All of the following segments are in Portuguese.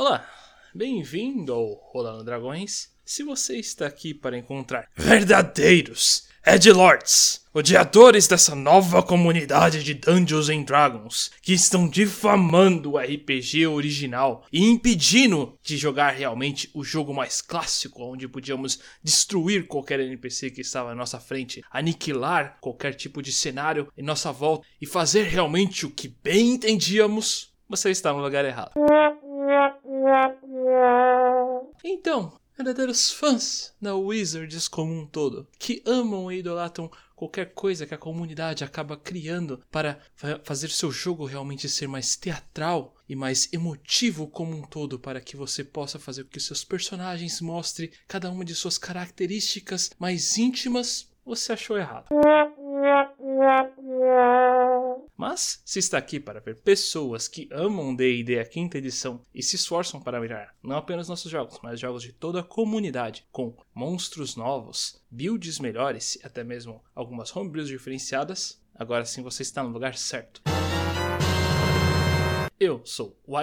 Olá, bem-vindo ao Rolando Dragões. Se você está aqui para encontrar verdadeiros Edgelords, odiadores dessa nova comunidade de Dungeons and Dragons, que estão difamando o RPG original e impedindo de jogar realmente o jogo mais clássico, onde podíamos destruir qualquer NPC que estava à nossa frente, aniquilar qualquer tipo de cenário em nossa volta e fazer realmente o que bem entendíamos, você está no lugar errado. Então, verdadeiros fãs da Wizards como um todo, que amam e idolatram qualquer coisa que a comunidade acaba criando para fa fazer seu jogo realmente ser mais teatral e mais emotivo como um todo, para que você possa fazer com que seus personagens mostrem cada uma de suas características mais íntimas, você achou errado. Mas, se está aqui para ver pessoas que amam D&D a quinta edição e se esforçam para mirar não apenas nossos jogos, mas jogos de toda a comunidade, com monstros novos, builds melhores e até mesmo algumas homebrews diferenciadas, agora sim você está no lugar certo. Eu sou o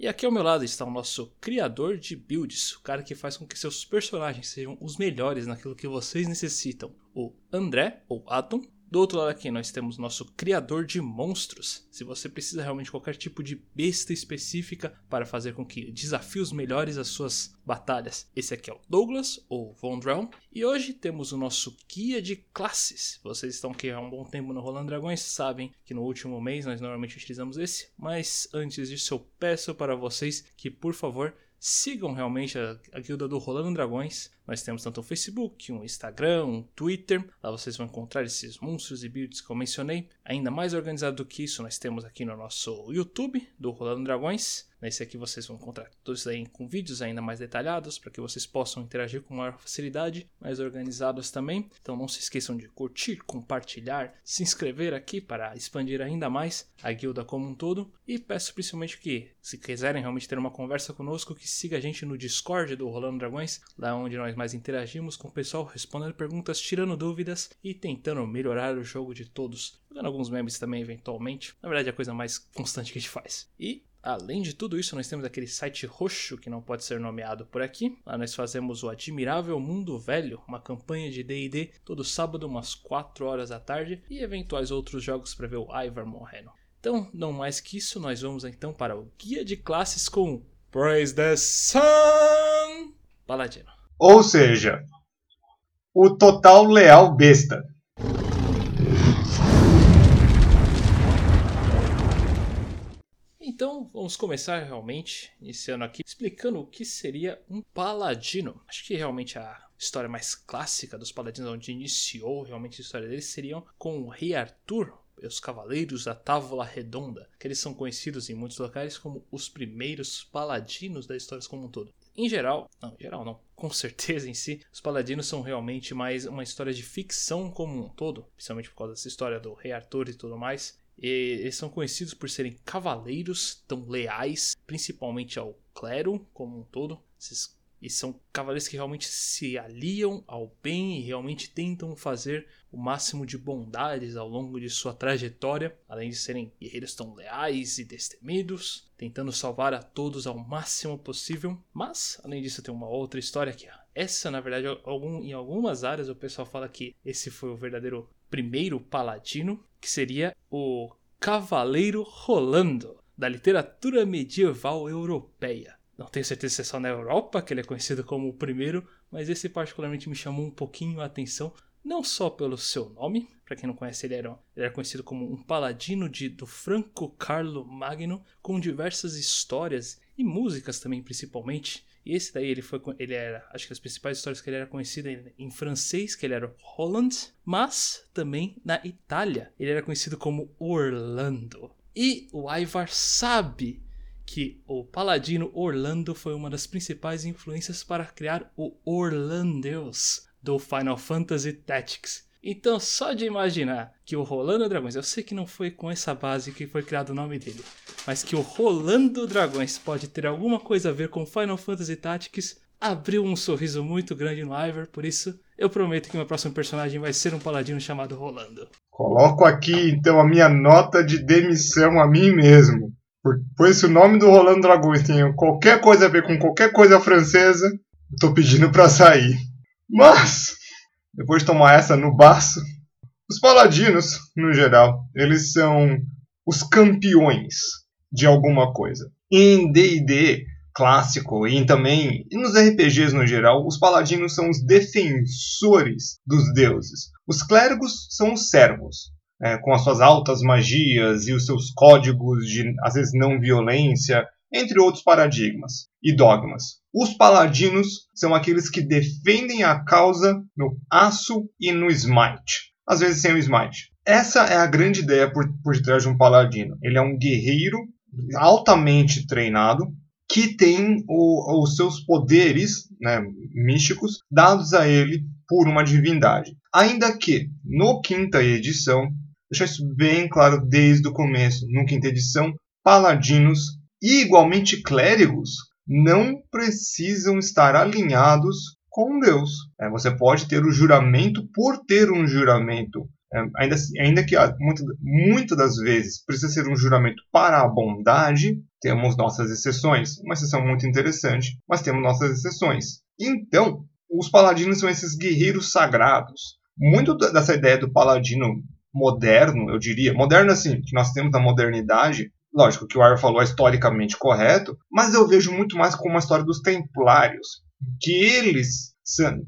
e aqui ao meu lado está o nosso criador de builds, o cara que faz com que seus personagens sejam os melhores naquilo que vocês necessitam, o André, ou Atom. Do outro lado aqui nós temos nosso criador de monstros. Se você precisa realmente de qualquer tipo de besta específica para fazer com que desafios melhores as suas batalhas, esse aqui é o Douglas ou Vondrell. E hoje temos o nosso guia de classes. Vocês estão aqui há um bom tempo no Rolando Dragões, sabem que no último mês nós normalmente utilizamos esse, mas antes disso eu peço para vocês que por favor sigam realmente a, a guilda do Rolando Dragões. Nós temos tanto um Facebook, um Instagram, um Twitter. Lá vocês vão encontrar esses monstros e builds que eu mencionei. Ainda mais organizado do que isso, nós temos aqui no nosso YouTube do Rolando Dragões. Nesse aqui vocês vão encontrar tudo isso aí com vídeos ainda mais detalhados para que vocês possam interagir com maior facilidade, mais organizados também. Então não se esqueçam de curtir, compartilhar, se inscrever aqui para expandir ainda mais a guilda como um todo. E peço principalmente que, se quiserem realmente ter uma conversa conosco, que siga a gente no Discord do Rolando Dragões, lá onde nós mais interagimos com o pessoal, respondendo perguntas, tirando dúvidas e tentando melhorar o jogo de todos. Jogando alguns memes também, eventualmente. Na verdade, é a coisa mais constante que a gente faz. E Além de tudo isso, nós temos aquele site roxo que não pode ser nomeado por aqui. Lá nós fazemos o Admirável Mundo Velho, uma campanha de D&D todo sábado umas 4 horas da tarde e eventuais outros jogos para ver o Ivar morrendo. Então, não mais que isso, nós vamos então para o guia de classes com Praise the Sun Paladino. Ou seja, o total leal besta. Então vamos começar realmente, iniciando aqui, explicando o que seria um paladino. Acho que realmente a história mais clássica dos paladinos, onde iniciou realmente a história deles, seriam com o rei Arthur, os Cavaleiros da Távola Redonda, que eles são conhecidos em muitos locais como os primeiros paladinos da história como um todo. Em geral, não, em geral não, com certeza em si, os paladinos são realmente mais uma história de ficção como um todo, principalmente por causa dessa história do rei Arthur e tudo mais. E eles são conhecidos por serem cavaleiros tão leais, principalmente ao clero como um todo. Esses, e são cavaleiros que realmente se aliam ao bem e realmente tentam fazer o máximo de bondades ao longo de sua trajetória, além de serem guerreiros tão leais e destemidos, tentando salvar a todos ao máximo possível. Mas, além disso, tem uma outra história que essa, na verdade, algum, em algumas áreas o pessoal fala que esse foi o verdadeiro primeiro paladino, que seria o Cavaleiro Rolando, da literatura medieval europeia. Não tenho certeza se é só na Europa que ele é conhecido como o primeiro, mas esse particularmente me chamou um pouquinho a atenção, não só pelo seu nome, para quem não conhece, ele era, ele era conhecido como um paladino de, do Franco Carlo Magno, com diversas histórias e músicas também, principalmente. E esse daí ele foi ele era, acho que as principais histórias que ele era conhecido em, francês, que ele era Holland, mas também na Itália, ele era conhecido como Orlando. E o Ivar sabe que o paladino Orlando foi uma das principais influências para criar o Orlandeus do Final Fantasy Tactics. Então, só de imaginar que o Rolando Dragões, eu sei que não foi com essa base que foi criado o nome dele, mas que o Rolando Dragões pode ter alguma coisa a ver com Final Fantasy Tactics, abriu um sorriso muito grande no Ivor, por isso eu prometo que meu próximo personagem vai ser um paladino chamado Rolando. Coloco aqui então a minha nota de demissão a mim mesmo. Pois se o nome do Rolando Dragões tem qualquer coisa a ver com qualquer coisa francesa, tô pedindo para sair. Mas, depois de tomar essa no baço, os paladinos, no geral, eles são os campeões de alguma coisa. Em D&D clássico e também nos RPGs no geral, os paladinos são os defensores dos deuses. Os clérigos são os servos é, com as suas altas magias e os seus códigos de, às vezes, não violência, entre outros paradigmas e dogmas. Os paladinos são aqueles que defendem a causa no aço e no smite, às vezes sem o smite. Essa é a grande ideia por, por detrás de um paladino. Ele é um guerreiro altamente treinado que tem o, os seus poderes né, místicos dados a ele por uma divindade. Ainda que, no quinta edição, deixar isso bem claro desde o começo. No quinta edição, paladinos e igualmente clérigos não precisam estar alinhados com Deus. É, você pode ter o juramento por ter um juramento. É, ainda, ainda que muitas muita das vezes precisa ser um juramento para a bondade, temos nossas exceções. Uma exceção muito interessante, mas temos nossas exceções. Então, os paladinos são esses guerreiros sagrados. Muito dessa ideia do paladino moderno, eu diria, moderno assim, que nós temos da modernidade, lógico que o Ar falou é historicamente correto, mas eu vejo muito mais como uma história dos templários, que eles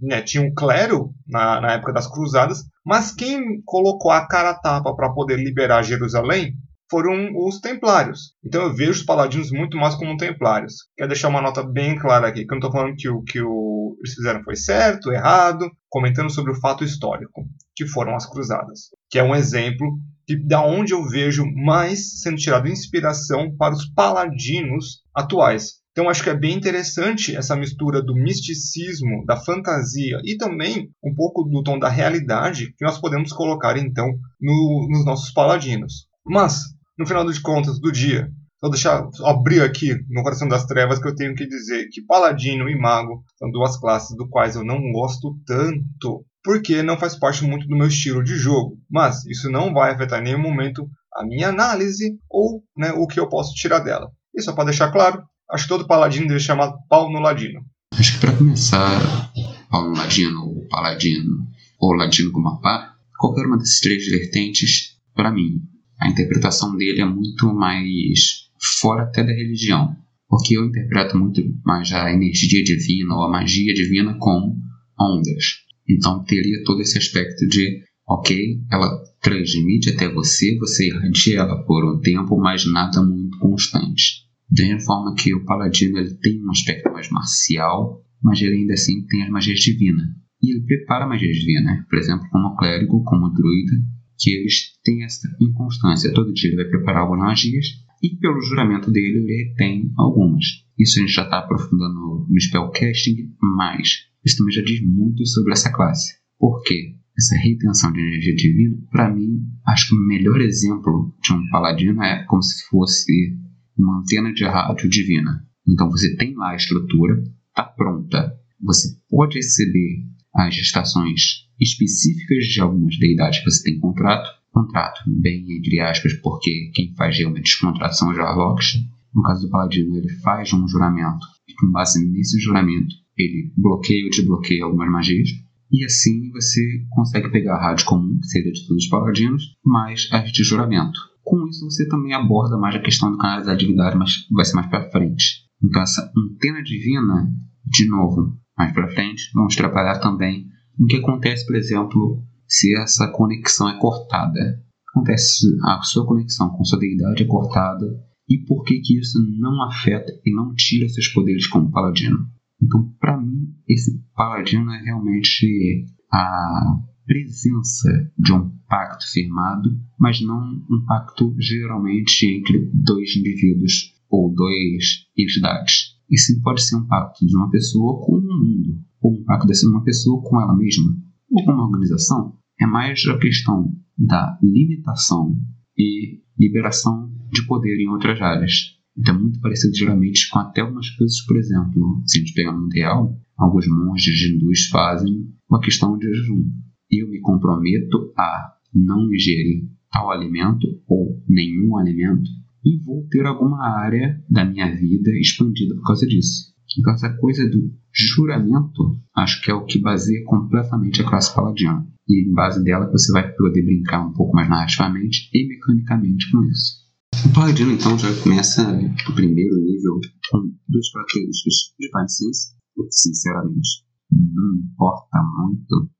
né, tinham clero na, na época das cruzadas, mas quem colocou a cara a tapa para poder liberar Jerusalém foram os templários. Então eu vejo os paladinos muito mais como templários. Quero deixar uma nota bem clara aqui, que eu não estou falando que o que o, eles fizeram foi certo, errado, comentando sobre o fato histórico, que foram as cruzadas, que é um exemplo de, da onde eu vejo mais sendo tirado inspiração para os paladinos atuais. Então acho que é bem interessante essa mistura do misticismo, da fantasia e também um pouco do tom da realidade que nós podemos colocar então no, nos nossos paladinos. Mas, no final de contas do dia, vou deixar abrir aqui no coração das trevas que eu tenho que dizer que paladino e mago são duas classes do quais eu não gosto tanto, porque não faz parte muito do meu estilo de jogo. Mas isso não vai afetar em nenhum momento a minha análise ou né, o que eu posso tirar dela. E só para deixar claro, acho que todo paladino deve chamar pau no ladino. Acho que para começar, pau no ladino, ou paladino, ou ladino com uma pá, qualquer uma dessas três vertentes, para mim, a interpretação dele é muito mais fora até da religião, porque eu interpreto muito mais a energia divina ou a magia divina como ondas. Então teria todo esse aspecto de, ok, ela transmite até você, você irradia ela por um tempo, mas nada muito constante. Da mesma forma que o paladino ele tem um aspecto mais marcial, mas ele ainda assim tem as magias divinas. E ele prepara a magia divina, por exemplo, como clérigo, como druida, que eles têm essa inconstância. Todo dia ele vai preparar algumas magias e, pelo juramento dele, ele tem algumas. Isso a gente já está aprofundando no spellcasting, mas isso também já diz muito sobre essa classe. Por quê? Essa retenção de energia divina, para mim, acho que o melhor exemplo de um paladino é como se fosse uma antena de rádio divina. Então você tem lá a estrutura, está pronta. Você pode receber as estações específicas de algumas deidades que você tem contrato. Contrato, bem entre aspas, porque quem faz realmente os contratos são os Jarlocks. No caso do Paladino, ele faz um juramento e, com base nesse juramento, ele bloqueia ou desbloqueia algumas magias. E assim você consegue pegar a rádio comum, que seria de todos os paladinos, mais as de juramento. Com isso, você também aborda mais a questão do canalizar a divindade, mas vai ser mais para frente. Então, essa antena divina, de novo, mais para frente, vamos trabalhar também no que acontece, por exemplo, se essa conexão é cortada. Acontece a sua conexão com sua deidade é cortada e por que que isso não afeta e não tira seus poderes como paladino. Então, para mim, esse paladino é realmente a presença de um pacto firmado, mas não um pacto geralmente entre dois indivíduos ou duas entidades. E sim pode ser um pacto de uma pessoa com o mundo, ou um pacto de uma pessoa com ela mesma, ou com uma organização. É mais a questão da limitação e liberação de poder em outras áreas. Então é muito parecido geralmente com até algumas coisas, por exemplo, se a gente pegar no real, alguns monges hindus fazem uma questão de jejum. Eu me comprometo a não ingerir tal alimento ou nenhum alimento e vou ter alguma área da minha vida expandida por causa disso. Então, essa coisa do juramento, acho que é o que baseia completamente a classe paladina. E em base dela você vai poder brincar um pouco mais narrativamente e mecanicamente com isso. O paladino então já começa o primeiro nível com duas características de Sense, o que sinceramente não importa muito,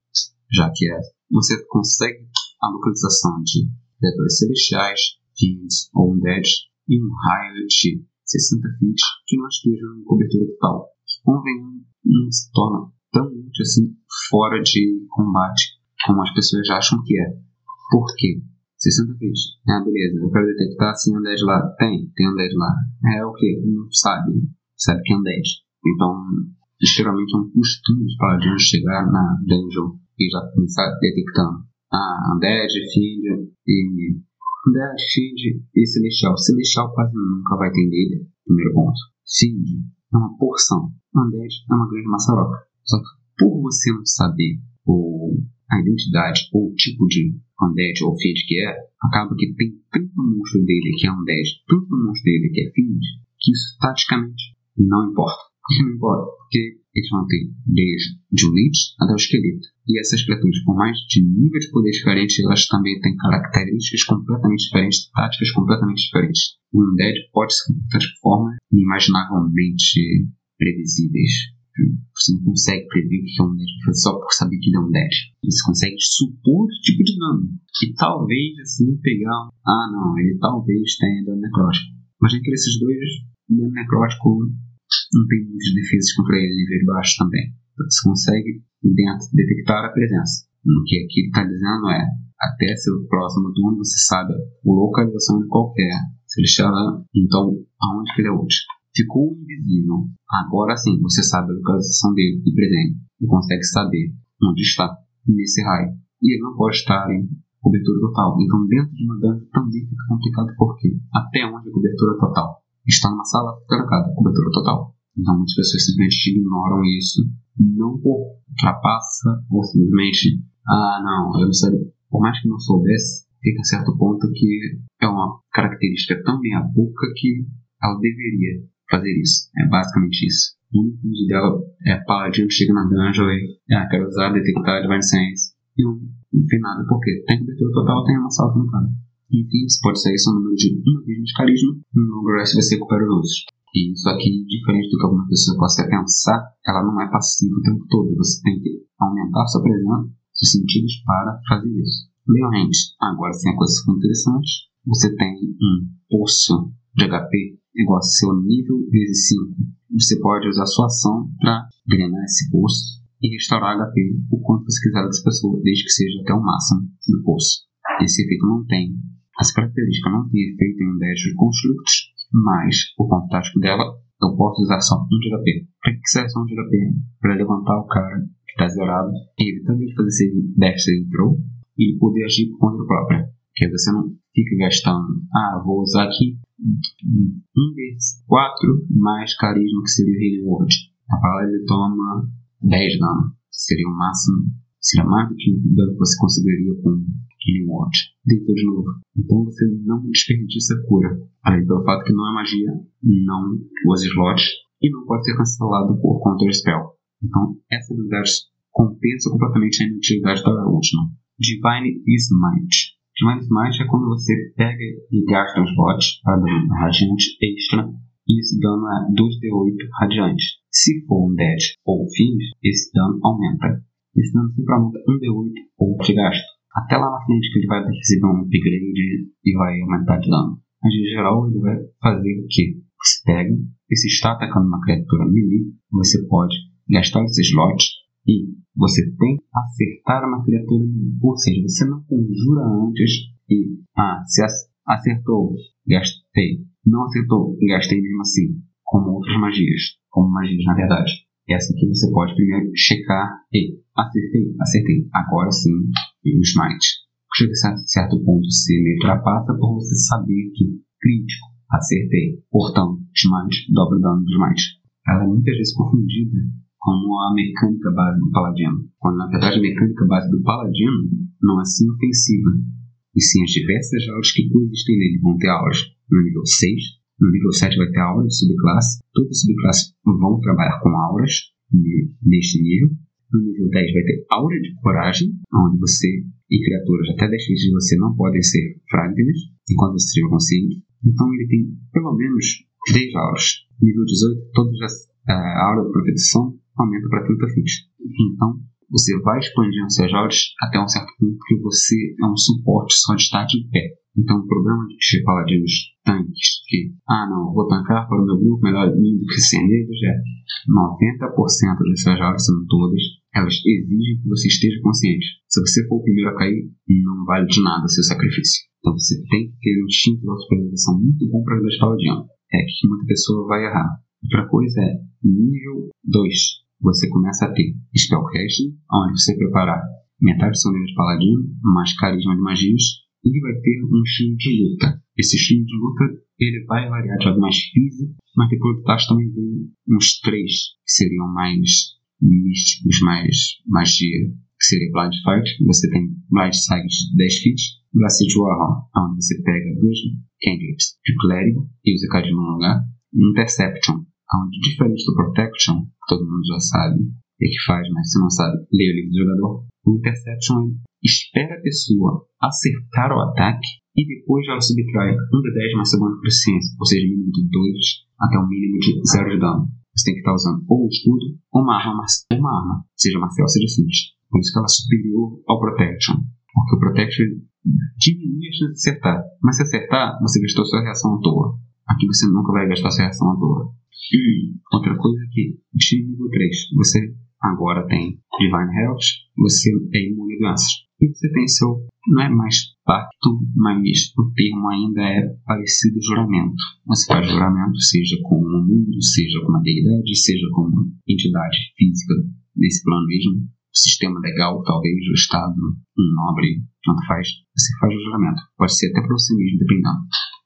já que é, você consegue a localização de criaturas celestiais, fiends ou undead em um raio de 60 feet que não esteja em cobertura total. Convenhamos, não se torna tão útil assim fora de combate como as pessoas acham que é. Por quê? 60 feet. Ah, beleza. Eu quero detectar se undead lá. Tem, tem undead lá. É o que? Não sabe. Sabe que é undead. Então, geralmente é um costume dos paladinos chegar na dungeon e já começar detectando. Ah, undead, fiend e da Find e Celestial. Celestial quase nunca vai ter dele, primeiro ponto. Find é uma porção. Undead é uma grande maçaroca. Só que por você não saber o, a identidade ou o tipo de Undead ou Fiend que é, acaba que tem tanto monstro dele que é Undead, tanto monstro dele que é Fiend, que isso taticamente não importa. Não importa, porque eles vão ter desde de Lich até o esqueleto. E essas criaturas, por mais de nível de poder diferente, elas também têm características completamente diferentes, táticas completamente diferentes. O Undead pode se formas inimaginavelmente previsíveis. Você não consegue prever o que é um Undead só por saber que ele é um Undead. Você consegue supor o tipo de dano. E talvez, assim, pegar. Ah, não, ele talvez tenha dano necrótico. Mas entre esses dois, dano necrótico não tem muitas defesas contra ele nível baixo também. Então, você consegue dentro detectar a presença. O que aqui ele está dizendo é até ser próximo onde você sabe a localização de qualquer. Chama, então aonde que ele é útil. Ficou invisível. Agora sim, você sabe a localização dele e presente. E consegue saber onde está nesse raio. E ele não pode estar em cobertura total. Então, dentro de uma dungeon também fica complicado porque até onde é cobertura total? Está numa sala trancada, cobertura total. Então muitas pessoas simplesmente ignoram isso, não ultrapassa ou simplesmente, ah não, eu não sabia. Por mais que não soubesse, fica a certo ponto que é uma característica tão meia boca que ela deveria fazer isso. É basicamente isso. O único uso dela é paladino chega na dungeon e ah, quero usar detectar Divine Sense. E não, não fez nada, porque tem cobertura total, tem uma sala trancada. Enfim, você pode sair seu número de uma vez de carisma, no long rest você recupera os outros. E isso aqui, diferente do que alguma pessoa possa pensar, ela não é passiva o tempo todo. Você tem que aumentar sua presença, seus sentidos para fazer isso. Leon agora sim a coisa ficou interessante. Você tem um poço de HP igual ao seu nível vezes 5. Você pode usar sua ação para drenar esse poço e restaurar HP o quanto você quiser dessa pessoa, desde que seja até o máximo do poço. Esse efeito não tem. Essa característica não tem efeito em testes de constructos mas o ponto tático dela eu posso usar só um de HP. Para que serve só um de HP? Para levantar o cara que está zerado e evitando ele fazer esse dash throw e poder agir por conta própria. Que aí você não fica gastando, ah, vou usar aqui um desses quatro mais carisma que seria o Healing Word. A ele toma 10 dano. Seria o máximo, seria mais do que o dano que você conseguiria com Healing Word. Deitou de novo. Então você não desperdiça cura. Além do fato que não é magia, não usa slots e não pode ser cancelado por Counter Spell. Então essa habilidade compensa completamente a inutilidade da última. Divine Smite. Divine Smite é quando você pega e gasta um slot para dano radiante extra e esse dano é 2d8 radiante. Se for um dead ou fiend, esse dano aumenta. Esse dano sempre aumenta 1d8 ou de gasto até lá na frente que ele vai receber um upgrade e vai aumentar de dano. Mas em geral ele vai fazer o que? Você pega e se está atacando uma criatura melee, você pode gastar esse slot e você tem que acertar uma criatura. Ou seja, você não conjura antes e, ah, se acertou, gastei. Não acertou, gastei mesmo assim. Como outras magias. Como magias, na verdade. Essa aqui você pode primeiro checar e acertei, acertei. Agora sim, o smite. Chega a certo ponto você me ultrapassa por você saber que crítico, acertei. Portanto, smite, dobra dano do smite. Ela é muitas vezes confundida com a mecânica base do paladino, quando na verdade a mecânica base do paladino não é assim ofensiva, e sim as diversas aulas que coexistem nele vão ter aulas. no nível 6. No nível 7 vai ter a aura de subclasse. Todas as subclasses vão trabalhar com auras neste nível. No nível 10 vai ter aura de coragem, onde você e criaturas até 10 feet de você não podem ser frágeis enquanto você estiver consciente. Então ele tem pelo menos 3 auras. Nível 18, todas as, a aura de proteção aumenta para 30 feet. Então você vai expandindo seus auras até um certo ponto que você é um suporte só de estar de pé. Então, o problema de paladinos tanques, que, ah, não, vou tancar para o meu grupo, melhor do que sem eles, é 90% dessas auras, são todas, elas exigem que você esteja consciente. Se você for o primeiro a cair, não vale de nada seu sacrifício. Então, você tem que ter um instinto de autopreservação muito bom para ajudar paladino. É que muita pessoa vai errar. Outra coisa é, nível 2, você começa a ter Spellcasting, onde você preparar metade do seu nível de paladino, mais carisma de magias, e vai ter um estilo de luta. Esse estilo de luta ele vai variar de algo mais físico, mas depois do tacho também vem uns três que seriam mais místicos, mais magia, que seria Blind Fight. Você tem Blind Sight de 10 feet, Blast Warhol, onde você pega dois candidates de clérigo e usa um no lugar, Interception, onde diferente do Protection, que todo mundo já sabe o que faz, mas se não sabe, lê o livro do jogador, o Interception espera a pessoa acertar o ataque e depois ela subtrai um de 10 mais segunda proficiência, ou seja, mínimo de 2 até um mínimo de 0 de dano. Você tem que estar usando ou um escudo ou uma arma, uma arma seja marcial, seja simples. Por isso que ela é superior ao Protection. Porque o Protection diminui a chance de acertar. Mas se acertar, você gastou sua reação à toa. Aqui você nunca vai gastar sua reação à toa. E outra coisa é que, de nível 3, você agora tem Divine Health, você é imune a doenças. E você tem seu, não é mais pacto, mas o termo ainda é parecido juramento. Você faz juramento, seja com o mundo, seja com uma deidade, seja com uma entidade física nesse plano mesmo. Sistema legal, talvez, o Estado, um nobre, tanto faz. Você faz o juramento. Pode ser até para você mesmo, dependendo.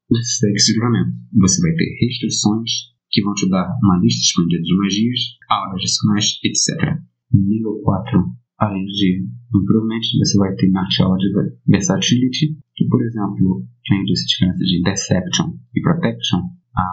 Segue juramento. Você vai ter restrições que vão te dar uma lista expandida de magias, auras adicionais, etc. Nível 4 além de Improvement, você vai ter Martial de Versatility, que, por exemplo, tem essa diferença de Deception e Protection, a,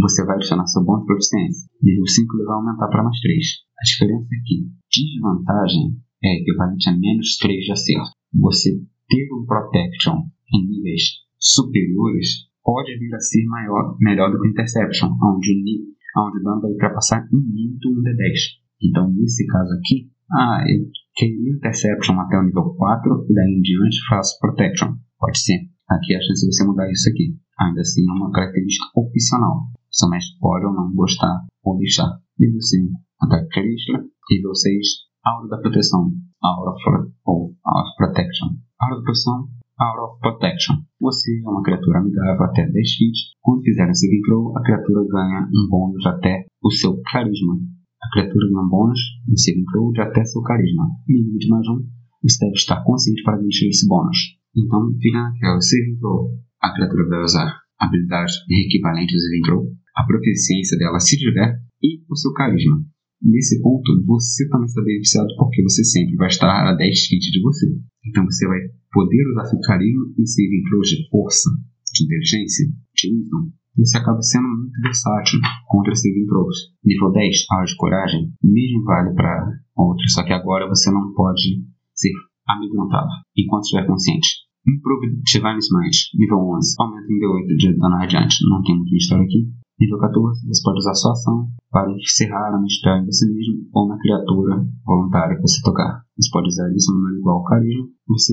você vai adicionar seu bônus de proficiência. Nível 5 ele vai aumentar para mais 3. A diferença é que desvantagem é equivalente a menos 3 de acerto. Você ter um Protection em níveis superiores pode vir a ser maior, melhor do que Interception, onde o, onde o dano vai ultrapassar muito um D10. Então, nesse caso aqui, ah, eu queria Interception até o nível 4 e daí em diante faço Protection. Pode ser. Aqui a chance de você mudar isso aqui. Ainda assim é uma característica opcional. Seu mestre pode ou não gostar ou deixar. Nível 5, Ataque Extra. Nível 6, Aura da Proteção. Aura of, ou Aura Protection. Aura da Proteção, Aura of Protection. Você é uma criatura amigável até 10 feet. Quando fizer um saving throw, a criatura ganha um bônus até o seu carisma. A criatura ganha um bônus no saving throw de até seu carisma. Mínimo de mais um. Você deve estar consciente para garantir esse bônus. Então, fica naquela saving throw. A criatura vai usar habilidades equivalentes ao saving throw, a proficiência dela se tiver e o seu carisma. Nesse ponto, você também está beneficiado porque você sempre vai estar a 10 feet de você. Então você vai poder usar seu carisma em saving throws de força, de inteligência, de wisdom, você acaba sendo muito versátil contra saving throws. Nível 10, aula de coragem, mesmo vale para outros, só que agora você não pode ser amedrontado enquanto estiver consciente. Improve Divine Smite, nível 11, aumenta em D8 de dano radiante, não tem muito mistério aqui. Nível 14, você pode usar sua ação para encerrar uma spell em você mesmo ou na criatura voluntária que você tocar. Você pode usar isso no número igual ao carisma, você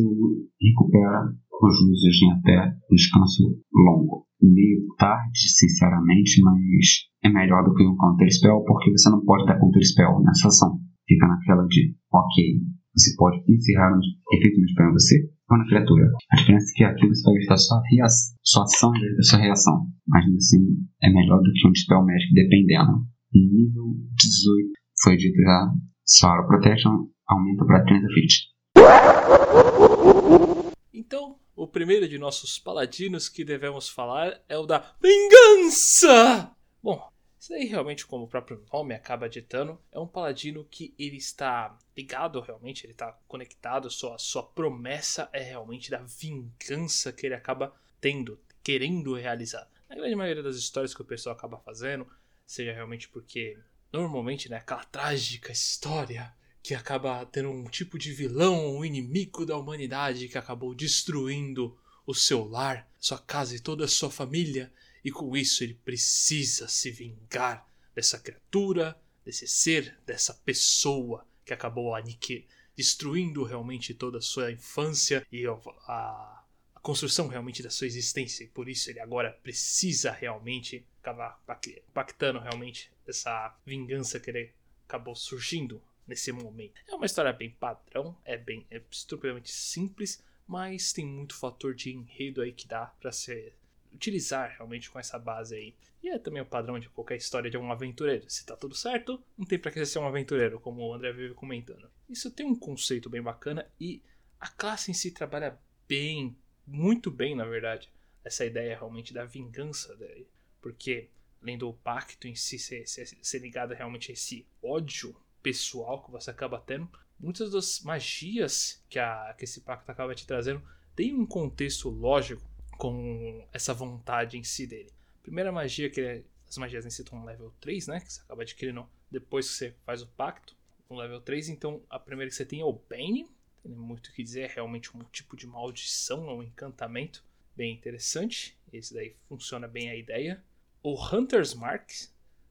recupera os usos em até um descanso longo meio tarde, sinceramente, mas é melhor do que um counter spell porque você não pode dar counter spell nessa ação. Fica naquela de, ok, você pode encerrar um efeito de spell em você na criatura. A diferença é que aqui você vai gastar sua, reação, sua ação vez da sua reação. Mas assim, é melhor do que um spell médico dependendo. Nível 18 foi dito já, Sour Protection aumenta para 30 feet. Então, o primeiro de nossos paladinos que devemos falar é o da Vingança! Bom, isso aí realmente, como o próprio nome acaba ditando, é um paladino que ele está ligado realmente, ele está conectado, sua, sua promessa é realmente da vingança que ele acaba tendo. querendo realizar. Na grande maioria das histórias que o pessoal acaba fazendo, seja realmente porque normalmente, né, aquela trágica história que acaba tendo um tipo de vilão, um inimigo da humanidade que acabou destruindo o seu lar, sua casa e toda a sua família, e com isso ele precisa se vingar dessa criatura, desse ser, dessa pessoa que acabou aniquilando, destruindo realmente toda a sua infância e a, a, construção realmente da sua existência. E por isso ele agora precisa realmente acabar pactando realmente essa vingança que ele acabou surgindo nesse momento. É uma história bem padrão, é bem é estupidamente simples, mas tem muito fator de enredo aí que dá para ser utilizar realmente com essa base aí. E é também o padrão de qualquer história de um aventureiro. Se tá tudo certo, não tem pra que ser um aventureiro, como o André vive comentando. Isso tem um conceito bem bacana e a classe em si trabalha bem, muito bem, na verdade, essa ideia realmente da vingança daí. Porque, além do pacto em si ser, ser, ser ligado realmente a esse ódio pessoal que você acaba tendo, muitas das magias que, a, que esse pacto acaba te trazendo tem um contexto lógico com essa vontade em si dele. A primeira magia que é, as magias em si no level 3, né? Que você acaba adquirindo depois que você faz o pacto, no level 3. Então a primeira que você tem é o Bane. Tem muito o que dizer, é realmente um tipo de maldição, um encantamento bem interessante. Esse daí funciona bem a ideia. O Hunter's Mark,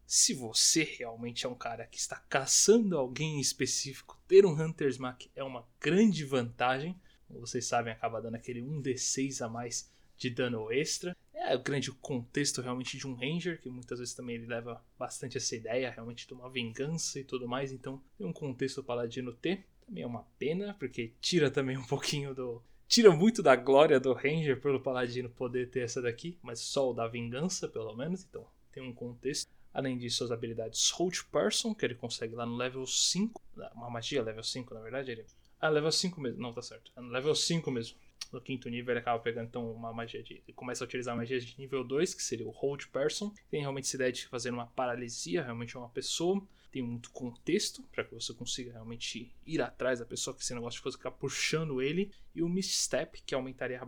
se você realmente é um cara que está caçando alguém específico, ter um Hunter's Mark é uma grande vantagem. Como vocês sabem, acaba dando aquele 1d6 a mais de dano extra. É o grande contexto realmente de um Ranger, que muitas vezes também ele leva bastante essa ideia realmente de uma vingança e tudo mais. Então tem um contexto paladino ter. Também é uma pena, porque tira também um pouquinho do. Tira muito da glória do Ranger pelo paladino poder ter essa daqui, mas só o da vingança, pelo menos. Então tem um contexto. Além disso, as habilidades Hold Person, que ele consegue lá no level 5. Uma magia level 5, na verdade. Ele... Ah, level 5 mesmo. Não, tá certo. É no level 5 mesmo no quinto nível ele acaba pegando então uma magia de. Ele começa a utilizar magias de nível 2, que seria o Hold Person. Tem realmente essa ideia de fazer uma paralisia, realmente uma pessoa. Tem muito contexto para que você consiga realmente ir atrás da pessoa, que esse negócio de ficar puxando ele. E o Misstep, que aumentaria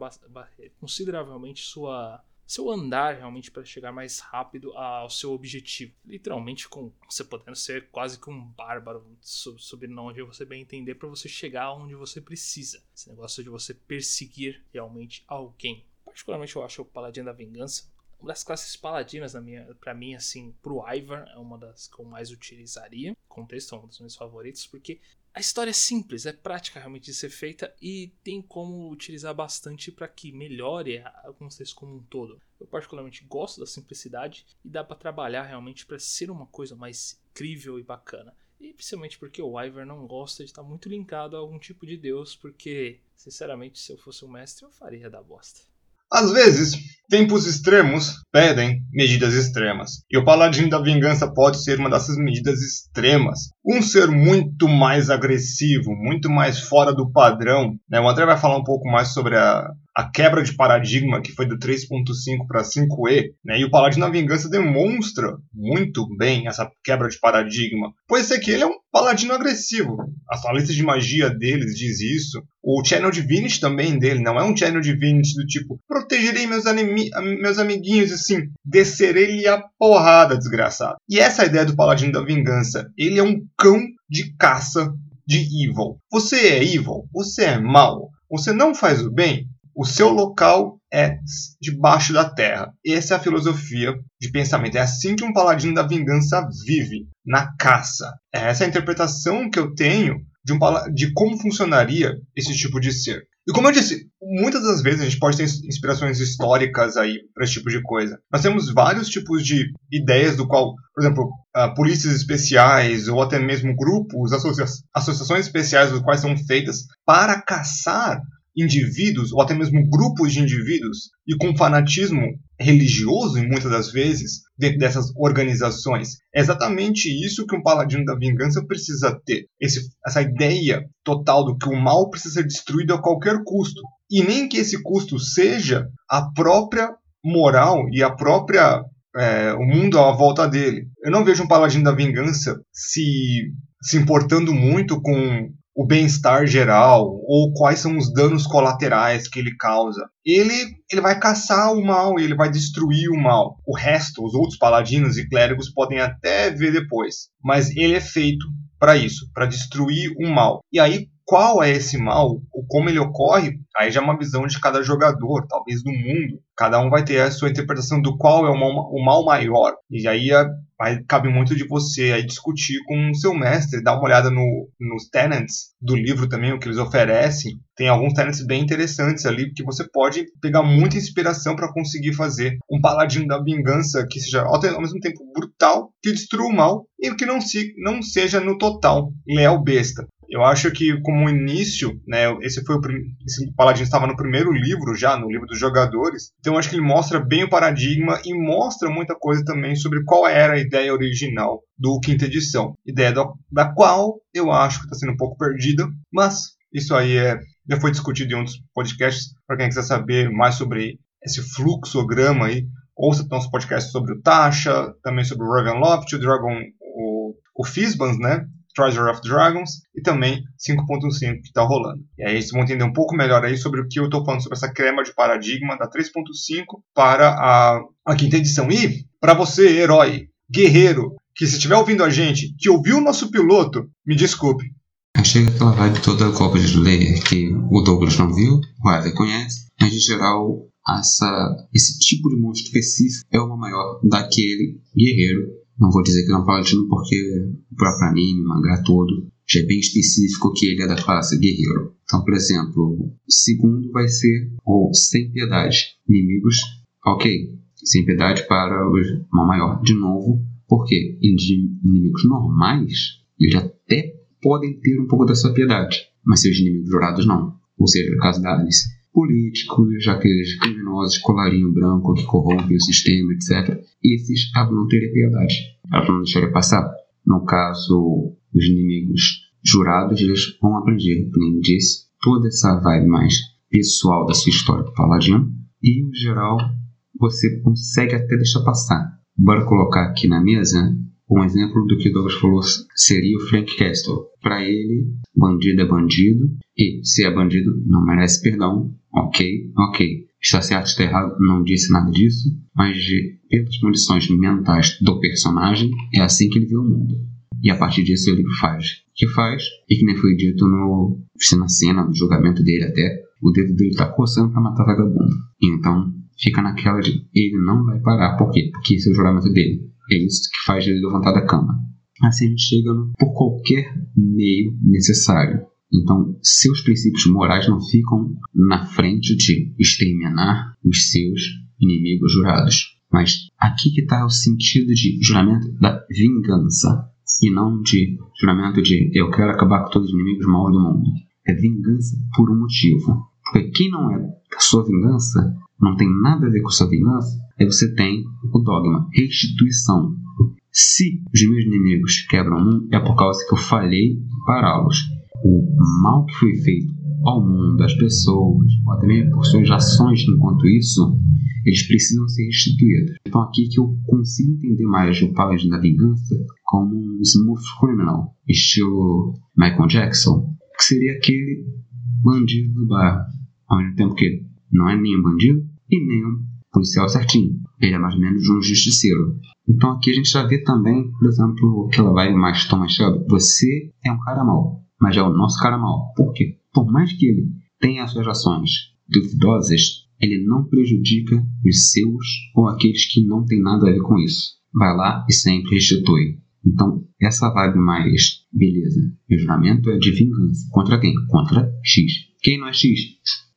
consideravelmente sua seu andar realmente para chegar mais rápido ao seu objetivo. Literalmente, com você podendo ser quase que um bárbaro, subindo onde você bem entender, para você chegar onde você precisa. Esse negócio de você perseguir realmente alguém. Particularmente, eu acho o Paladino da Vingança uma das classes paladinas na minha, para mim assim, pro Ivar é uma das que eu mais utilizaria. Contexto é um dos meus favoritos porque a história é simples, é prática realmente de ser feita e tem como utilizar bastante para que melhore o contexto como um todo. Eu particularmente gosto da simplicidade e dá para trabalhar realmente para ser uma coisa mais incrível e bacana. E principalmente porque o Ivar não gosta de estar muito linkado a algum tipo de deus, porque, sinceramente, se eu fosse um mestre, eu faria da bosta. Às vezes, tempos extremos pedem medidas extremas, e o Paladino da Vingança pode ser uma dessas medidas extremas. Um ser muito mais agressivo, muito mais fora do padrão. Né? O André vai falar um pouco mais sobre a, a quebra de paradigma que foi do 3.5 para 5e, né? E o Paladino da Vingança demonstra muito bem essa quebra de paradigma, pois é que ele é um paladino agressivo. A lista de magia deles diz isso. O Channel Divinity também dele não é um Channel Divinity do tipo protegerei meus, meus amiguinhos assim, descerei-lhe a porrada, desgraçado. E essa é ideia do Paladino da Vingança. Ele é um cão de caça de evil. Você é evil, você é mal, você não faz o bem, o seu local é debaixo da terra. Essa é a filosofia de pensamento. É assim que um paladino da vingança vive, na caça. Essa é a interpretação que eu tenho de, um, de como funcionaria esse tipo de ser. E como eu disse, muitas das vezes a gente pode ter inspirações históricas aí para esse tipo de coisa. Nós temos vários tipos de ideias do qual, por exemplo, uh, polícias especiais ou até mesmo grupos, associa associações especiais do quais são feitas para caçar indivíduos, ou até mesmo grupos de indivíduos, e com fanatismo religioso, muitas das vezes, dentro dessas organizações. É exatamente isso que um paladino da vingança precisa ter. Esse, essa ideia total do que o mal precisa ser destruído a qualquer custo. E nem que esse custo seja a própria moral e a própria é, o mundo à volta dele. Eu não vejo um paladino da vingança se, se importando muito com o bem-estar geral ou quais são os danos colaterais que ele causa. Ele, ele vai caçar o mal, ele vai destruir o mal. O resto, os outros paladinos e clérigos podem até ver depois, mas ele é feito para isso, para destruir o mal. E aí qual é esse mal, ou como ele ocorre, aí já é uma visão de cada jogador, talvez do mundo. Cada um vai ter a sua interpretação do qual é o mal, o mal maior. E aí é, vai, cabe muito de você aí discutir com o seu mestre, dar uma olhada no, nos tenants do livro também, o que eles oferecem. Tem alguns tenants bem interessantes ali, que você pode pegar muita inspiração para conseguir fazer um paladino da vingança que seja ao mesmo tempo brutal, que destrua o mal, e que não, se, não seja no total leal besta. Eu acho que como início, né, esse foi o esse Paladino estava no primeiro livro já, no livro dos jogadores. Então acho que ele mostra bem o paradigma e mostra muita coisa também sobre qual era a ideia original do quinta edição, ideia da, da qual eu acho que está sendo um pouco perdida, mas isso aí é, já foi discutido em outros podcasts. Para quem quiser saber mais sobre esse fluxograma aí, ouça nosso podcast sobre o Tasha, também sobre o Ravenloft, o Dragon, o, o Fisbans, né? Treasure of Dragons e também 5.5 que está rolando. E aí vocês vão entender um pouco melhor aí sobre o que eu estou falando sobre essa crema de paradigma da 3.5 para a, a quinta edição. E para você, herói, guerreiro, que se estiver ouvindo a gente, que ouviu o nosso piloto, me desculpe. Chega aquela vibe toda Copa de Slayer que o Douglas não viu, o Evan conhece, mas em geral essa, esse tipo de monstro específico é uma maior daquele guerreiro não vou dizer que não fala Paladino porque o próprio anime, mangá todo, já é bem específico que ele é da classe guerreiro. Então, por exemplo, o segundo vai ser o Sem Piedade. Inimigos, ok. Sem Piedade para o mal maior. De novo, porque inimigos normais, eles até podem ter um pouco da sua piedade, mas seus inimigos jurados não. Ou seja, no caso da Alice, políticos, aqueles criminosos colarinho branco que corrompem o sistema, etc. Esses elas não teriam piedade, elas não deixariam passar. No caso, os inimigos jurados, eles vão aprender, como disse, toda essa vibe mais pessoal da sua história do Paladino e, em geral, você consegue até deixar passar. Bora colocar aqui na mesa um exemplo do que Douglas falou seria o Frank Castle. Para ele, bandido é bandido e se é bandido não merece perdão. Ok, ok. Está certo, está errado, não disse nada disso, mas de, pelas condições mentais do personagem, é assim que ele vê o mundo. E a partir disso ele faz o que faz, e que nem foi dito no, na cena, no julgamento dele até, o dedo dele está coçando para matar vagabundo. Então fica naquela de ele não vai parar. Por quê? Porque esse é o juramento dele. É isso que faz ele levantar da cama. Assim a gente chega por qualquer meio necessário. Então, seus princípios morais não ficam na frente de exterminar os seus inimigos jurados. Mas aqui que está o sentido de juramento da vingança e não de juramento de eu quero acabar com todos os inimigos maus do mundo. É vingança por um motivo. Porque quem não é da sua vingança não tem nada a ver com sua vingança, aí você tem o dogma, restituição. Se os meus inimigos quebram um, é por causa que eu falhei pará-los. O mal que foi feito ao mundo, às pessoas, ou até mesmo por suas ações enquanto isso, eles precisam ser restituídos. Então aqui que eu consigo entender mais o Paladin da Vingança como um smooth criminal, estilo Michael Jackson, que seria aquele bandido do bar, ao mesmo tempo que não é nem bandido e nem um policial certinho. Ele é mais ou menos um justiceiro. Então aqui a gente já vê também, por exemplo, aquela vibe mais Thomas Shelby. Você é um cara mau, mas é o nosso cara mau. Por quê? Por mais que ele tenha as suas ações duvidosas, ele não prejudica os seus ou aqueles que não têm nada a ver com isso. Vai lá e sempre restitui. Então, essa vibe mais beleza. O juramento é de vingança. Contra quem? Contra X. Quem não é X?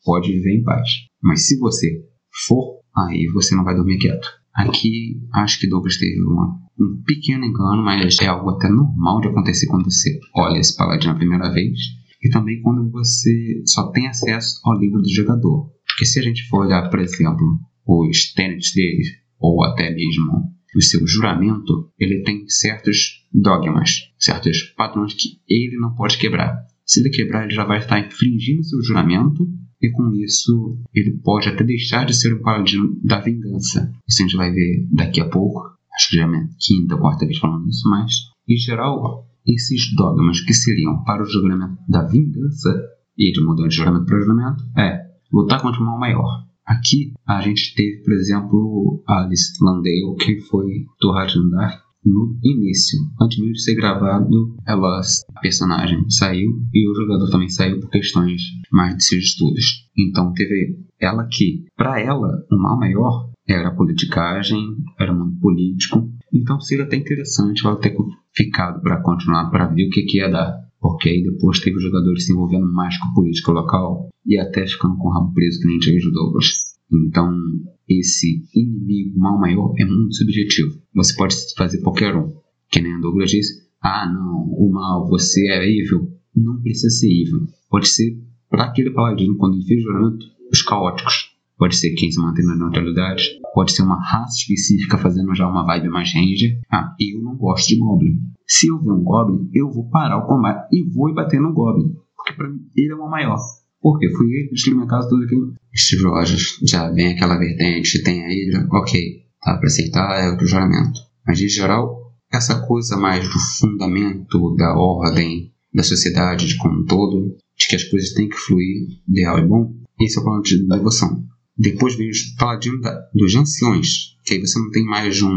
Pode viver em paz. Mas se você for, aí você não vai dormir quieto. Aqui, acho que Douglas teve uma, um pequeno engano, mas é algo até normal de acontecer quando você olha esse paladino a primeira vez. E também quando você só tem acesso ao livro do jogador. Porque se a gente for olhar, por exemplo, os tenets dele, ou até mesmo o seu juramento, ele tem certos dogmas, certos padrões que ele não pode quebrar. Se ele quebrar, ele já vai estar infringindo seu juramento e com isso ele pode até deixar de ser o paladino da vingança. Isso a gente vai ver daqui a pouco. Acho que já é minha quinta quarta vez falando isso, mas em geral, esses dogmas que seriam para o julgamento da vingança e de mudando de julgamento para julgamento é lutar contra o mal maior. Aqui a gente teve, por exemplo, Alice Landale, que foi do Dark no início, antes mesmo de ser gravado, ela, a personagem saiu e o jogador também saiu por questões mais de seus estudos. Então teve ela que, para ela, o mal maior era a politicagem, era o mundo político. Então seria até interessante ela ter ficado para continuar para ver o que, que ia dar. Porque aí depois teve os jogadores se envolvendo mais com a política local e até ficando com o rabo preso que nem James Douglas. Então, esse inimigo mal maior é muito subjetivo. Você pode fazer qualquer um. Que nem a Douglas disse: ah, não, o mal, você é evil. Não precisa ser evil. Pode ser, para aquele paladino, quando ele fez juramento, os caóticos. Pode ser quem se mantém na neutralidade. Pode ser uma raça específica fazendo já uma vibe mais ranger. Ah, eu não gosto de Goblin. Se eu ver um Goblin, eu vou parar o combate e vou bater no Goblin. Porque para mim ele é o maior. Porque fui eu que minha casa, tudo aquilo. Steve Rogers já vem aquela vertente, tem a ilha, ok, tá para aceitar, é outro juramento. Mas em geral, essa coisa mais do fundamento da ordem da sociedade como um todo, de que as coisas têm que fluir, ideal e bom, esse é o plano de devoção. Depois vem os paladinos dos anciões, que aí você não tem mais um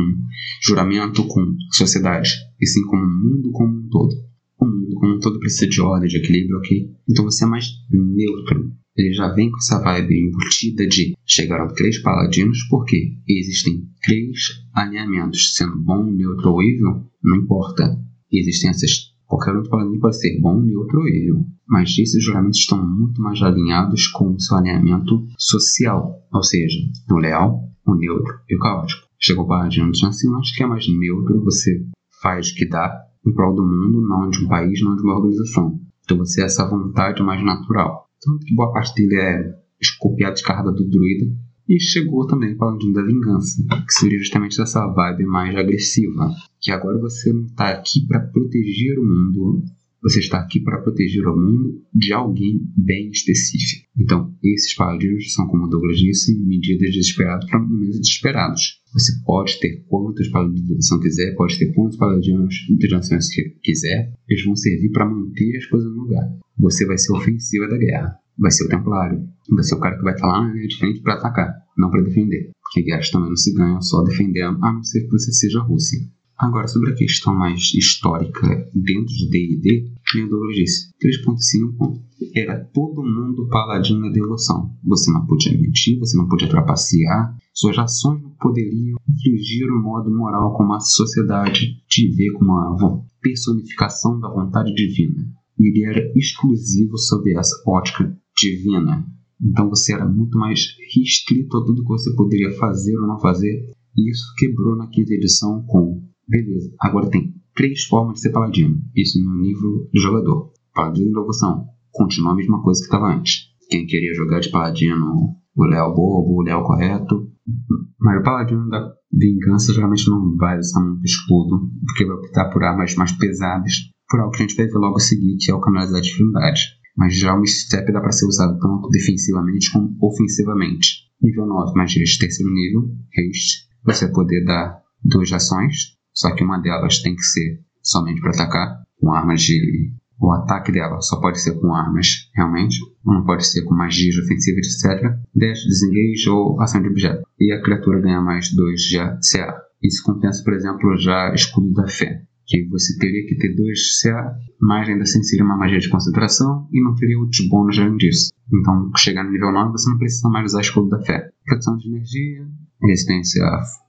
juramento com a sociedade, e sim com o mundo como um todo o mundo como um todo precisa de ordem, de equilíbrio, ok? Então você é mais neutro. Ele já vem com essa vibe embutida de chegaram três paladinos, porque existem três alinhamentos, sendo bom, neutro ou evil, não importa. Existem essas. Qualquer outro paladino pode ser bom, neutro ou evil. Mas esses juramentos estão muito mais alinhados com o seu alinhamento social, ou seja, o leal, o neutro e o caótico. Chegou o paladino dos anciãos, que é mais neutro, você faz o que dá, em prol do mundo, não de um país, não de uma organização. Então você é essa vontade mais natural. Tanto que boa parte dele é copiada descarrada do druida. E chegou também falando da vingança, que seria justamente essa vibe mais agressiva. Que agora você não está aqui para proteger o mundo, você está aqui para proteger o mundo de alguém bem específico. Então, esses paladinos são, como Douglas disse, medidas desesperadas para momentos desesperados. Você pode ter quantos paladinos de ação quiser, pode ter quantos paladinos de ação quiser, eles vão servir para manter as coisas no lugar. Você vai ser ofensiva da guerra, vai ser o templário, vai ser o cara que vai estar lá né, de frente para atacar, não para defender. Porque guerras também não se ganham só defendendo, a não ser que você seja a Rússia. Agora, sobre a questão mais histórica dentro do D&D, como o disse, 3.5 era todo mundo paladino da devoção. Você não podia mentir, você não podia trapacear, suas ações não poderiam infligir o modo moral como a sociedade te vê como uma personificação da vontade divina. Ele era exclusivo sob essa ótica divina. Então você era muito mais restrito a tudo que você poderia fazer ou não fazer. E isso quebrou na quinta edição com Beleza, agora tem três formas de ser paladino. Isso no nível do jogador. Paladino de evolução. Continua a mesma coisa que estava antes. Quem queria jogar de paladino, o Léo bobo, o Léo correto. Mas o paladino da vingança geralmente não vai usar muito escudo, porque vai optar por armas mais pesadas. Por algo que a gente vai ver logo a seguir, que é o canalizar de dificuldade. Mas já o step dá para ser usado tanto defensivamente como ofensivamente. Nível 9, magia de terceiro nível, haste. Você vai poder dar duas ações, só que uma delas tem que ser somente para atacar, com armas de. O ataque dela só pode ser com armas, realmente. Não pode ser com magias ofensivas, etc. Dash, desengage ou ação de objeto. E a criatura ganha mais 2 de CA. Isso compensa, por exemplo, já escudo da fé. Que você teria que ter 2 CA, mas ainda assim seria uma magia de concentração e não teria outros bônus além disso. Então, chegar no nível 9, você não precisa mais usar escudo da fé. Proteção de energia, resistência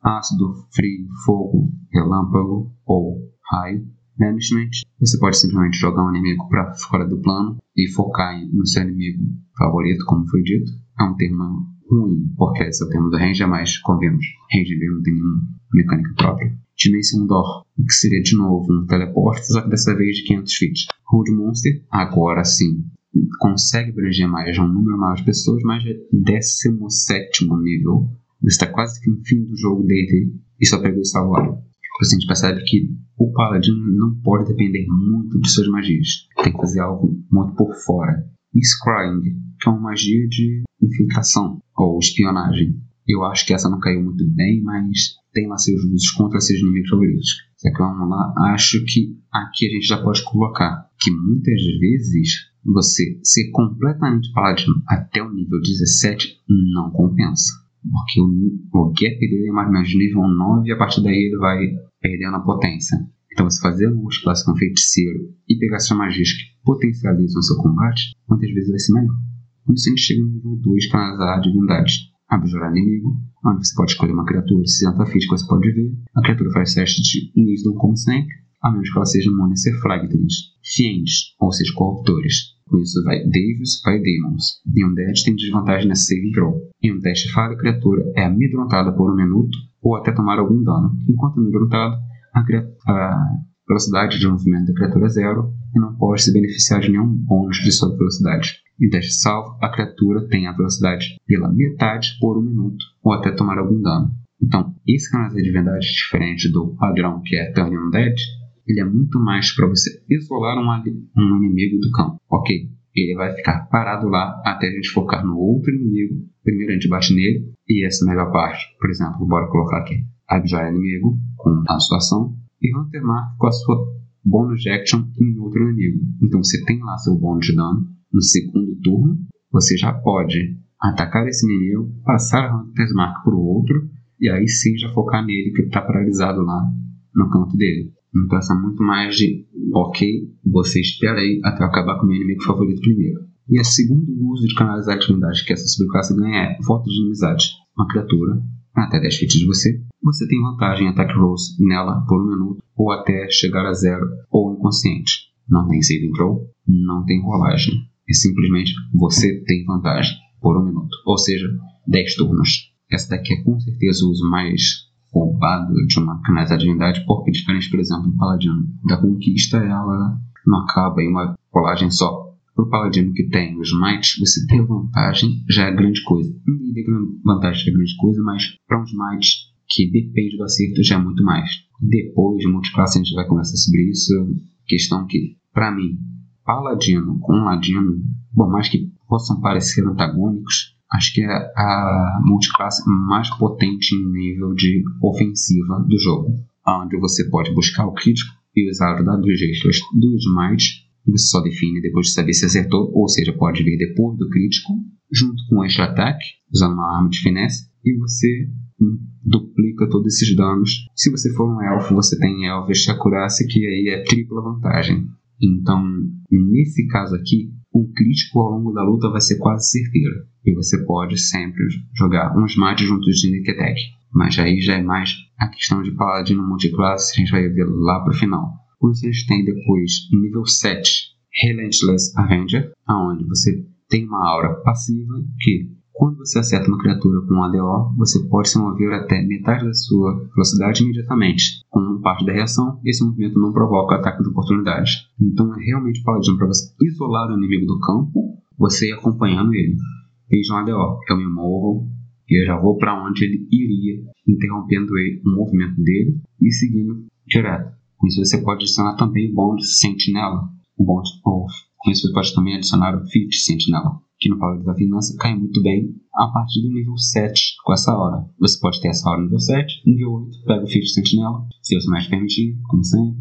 a ácido, frio, fogo, relâmpago ou raio. Management, você pode simplesmente jogar um inimigo para fora do plano e focar no seu inimigo favorito, como foi dito. É um termo ruim, porque esse é o termo do Ranger, mas convenhamos, Ranger não tem nenhuma mecânica própria. Dimensão Door, que seria de novo um teleporte, só que dessa vez de 500 feet. Road Monster, agora sim, consegue abranger mais um número maior de pessoas, mas é 17 nível você está quase que no fim do jogo dele e só pegou isso agora. Você a gente percebe que o paladino não pode depender muito de suas magias. Tem que fazer algo muito por fora. E Scrying, que é uma magia de infiltração ou espionagem. Eu acho que essa não caiu muito bem, mas tem lá seus usos contra seus inimigos favoritos. Só que vamos lá, acho que aqui a gente já pode colocar que muitas vezes você ser completamente paladino até o nível 17 não compensa. Porque o, o gap dele é mais ou menos nível 9 e a partir daí ele vai perdendo a potência. Então, você fazer uma classe com feiticeiro e pegar suas magias que potencializam seu combate, muitas vezes vai ser melhor. Com isso, a gente chega no nível 2, canalizar divindades. Abjurar inimigo, onde você pode escolher uma criatura e 60 feat que você pode ver. A criatura faz teste de Wisdom, como sempre, a menos que ela seja imune a ser Fragments. Fiends, ou seja, corruptores. Com isso, vai Devils, vai Demons. E um Dead tem desvantagem nessa saving throw. Em um teste falha, a criatura é amedrontada por um minuto ou até tomar algum dano. Enquanto amedrontado, a, a velocidade de movimento da criatura é zero e não pode se beneficiar de nenhum bônus de sua velocidade. Em teste salvo, a criatura tem a velocidade pela metade por um minuto ou até tomar algum dano. Então, esse canal de divindade, diferente do padrão que é Turn Undead, ele é muito mais para você isolar um, um inimigo do campo. Ok, ele vai ficar parado lá até a gente focar no outro inimigo. Primeiro a gente bate nele, e essa é melhor parte. Por exemplo, bora colocar aqui. Abjure inimigo com a sua ação, e Hunter Mark com a sua bônus action em outro inimigo. Então você tem lá seu bônus de dano. No segundo turno, você já pode atacar esse inimigo, passar a Hunter's para o outro, e aí sim já focar nele que está paralisado lá no canto dele. Essa é muito mais de, ok, você espera aí até acabar com o meu inimigo favorito primeiro. E o segundo uso de canalizar atividade que essa subclasse ganha é voto de inimizade. Uma criatura, até 10 feats de você, você tem vantagem em attack rolls nela por um minuto ou até chegar a zero ou inconsciente. Não tem saving throw, não tem rolagem. É simplesmente você tem vantagem por um minuto, ou seja, 10 turnos. Essa daqui é com certeza o uso mais roubado de uma caneta divindade, porque diferente, por exemplo, do Paladino da Conquista, ela não acaba em uma colagem só. Para o Paladino que tem os Mites, você ter vantagem já é grande coisa. Não diria que vantagem é grande coisa, mas para uns Mites que depende do acerto já é muito mais. Depois de multiclasse a gente vai conversar sobre isso. Questão que, para mim, Paladino com Ladino, por mais que possam parecer antagônicos, acho que é a multiclasse mais potente em nível de ofensiva do jogo, onde você pode buscar o crítico e usar os dados extras do Smite, você só define depois de saber se acertou, ou seja, pode vir depois do crítico, junto com o extra ataque, usando uma arma de finesse, e você duplica todos esses danos. Se você for um elfo, você tem Elvish Acurácia, que aí é tripla vantagem. Então, nesse caso aqui, um crítico ao longo da luta vai ser quase certeiro. E você pode sempre jogar uns mates juntos de Nick Attack. Mas aí já é mais a questão de paladino multiclasse, a gente vai ver lá pro final. Vocês têm depois nível 7 Relentless Avenger, aonde você tem uma aura passiva que quando você acerta uma criatura com um ADO, você pode se mover até metade da sua velocidade imediatamente. Com parte da reação, esse movimento não provoca ataque de oportunidade. Então é realmente paladino para você isolar o inimigo do campo, você ir acompanhando ele. Veja um ADO, eu me movo e eu já vou para onde ele iria, interrompendo o movimento dele e seguindo direto. Com isso você pode adicionar também o bônus Sentinela. O bônus, ou, com isso você pode também adicionar o Fit Sentinela no Power da Vingança cai muito bem a partir do nível 7 com essa hora. Você pode ter essa hora no nível 7, nível 8, pega o Feat Sentinela, se você mais permitir, como sempre,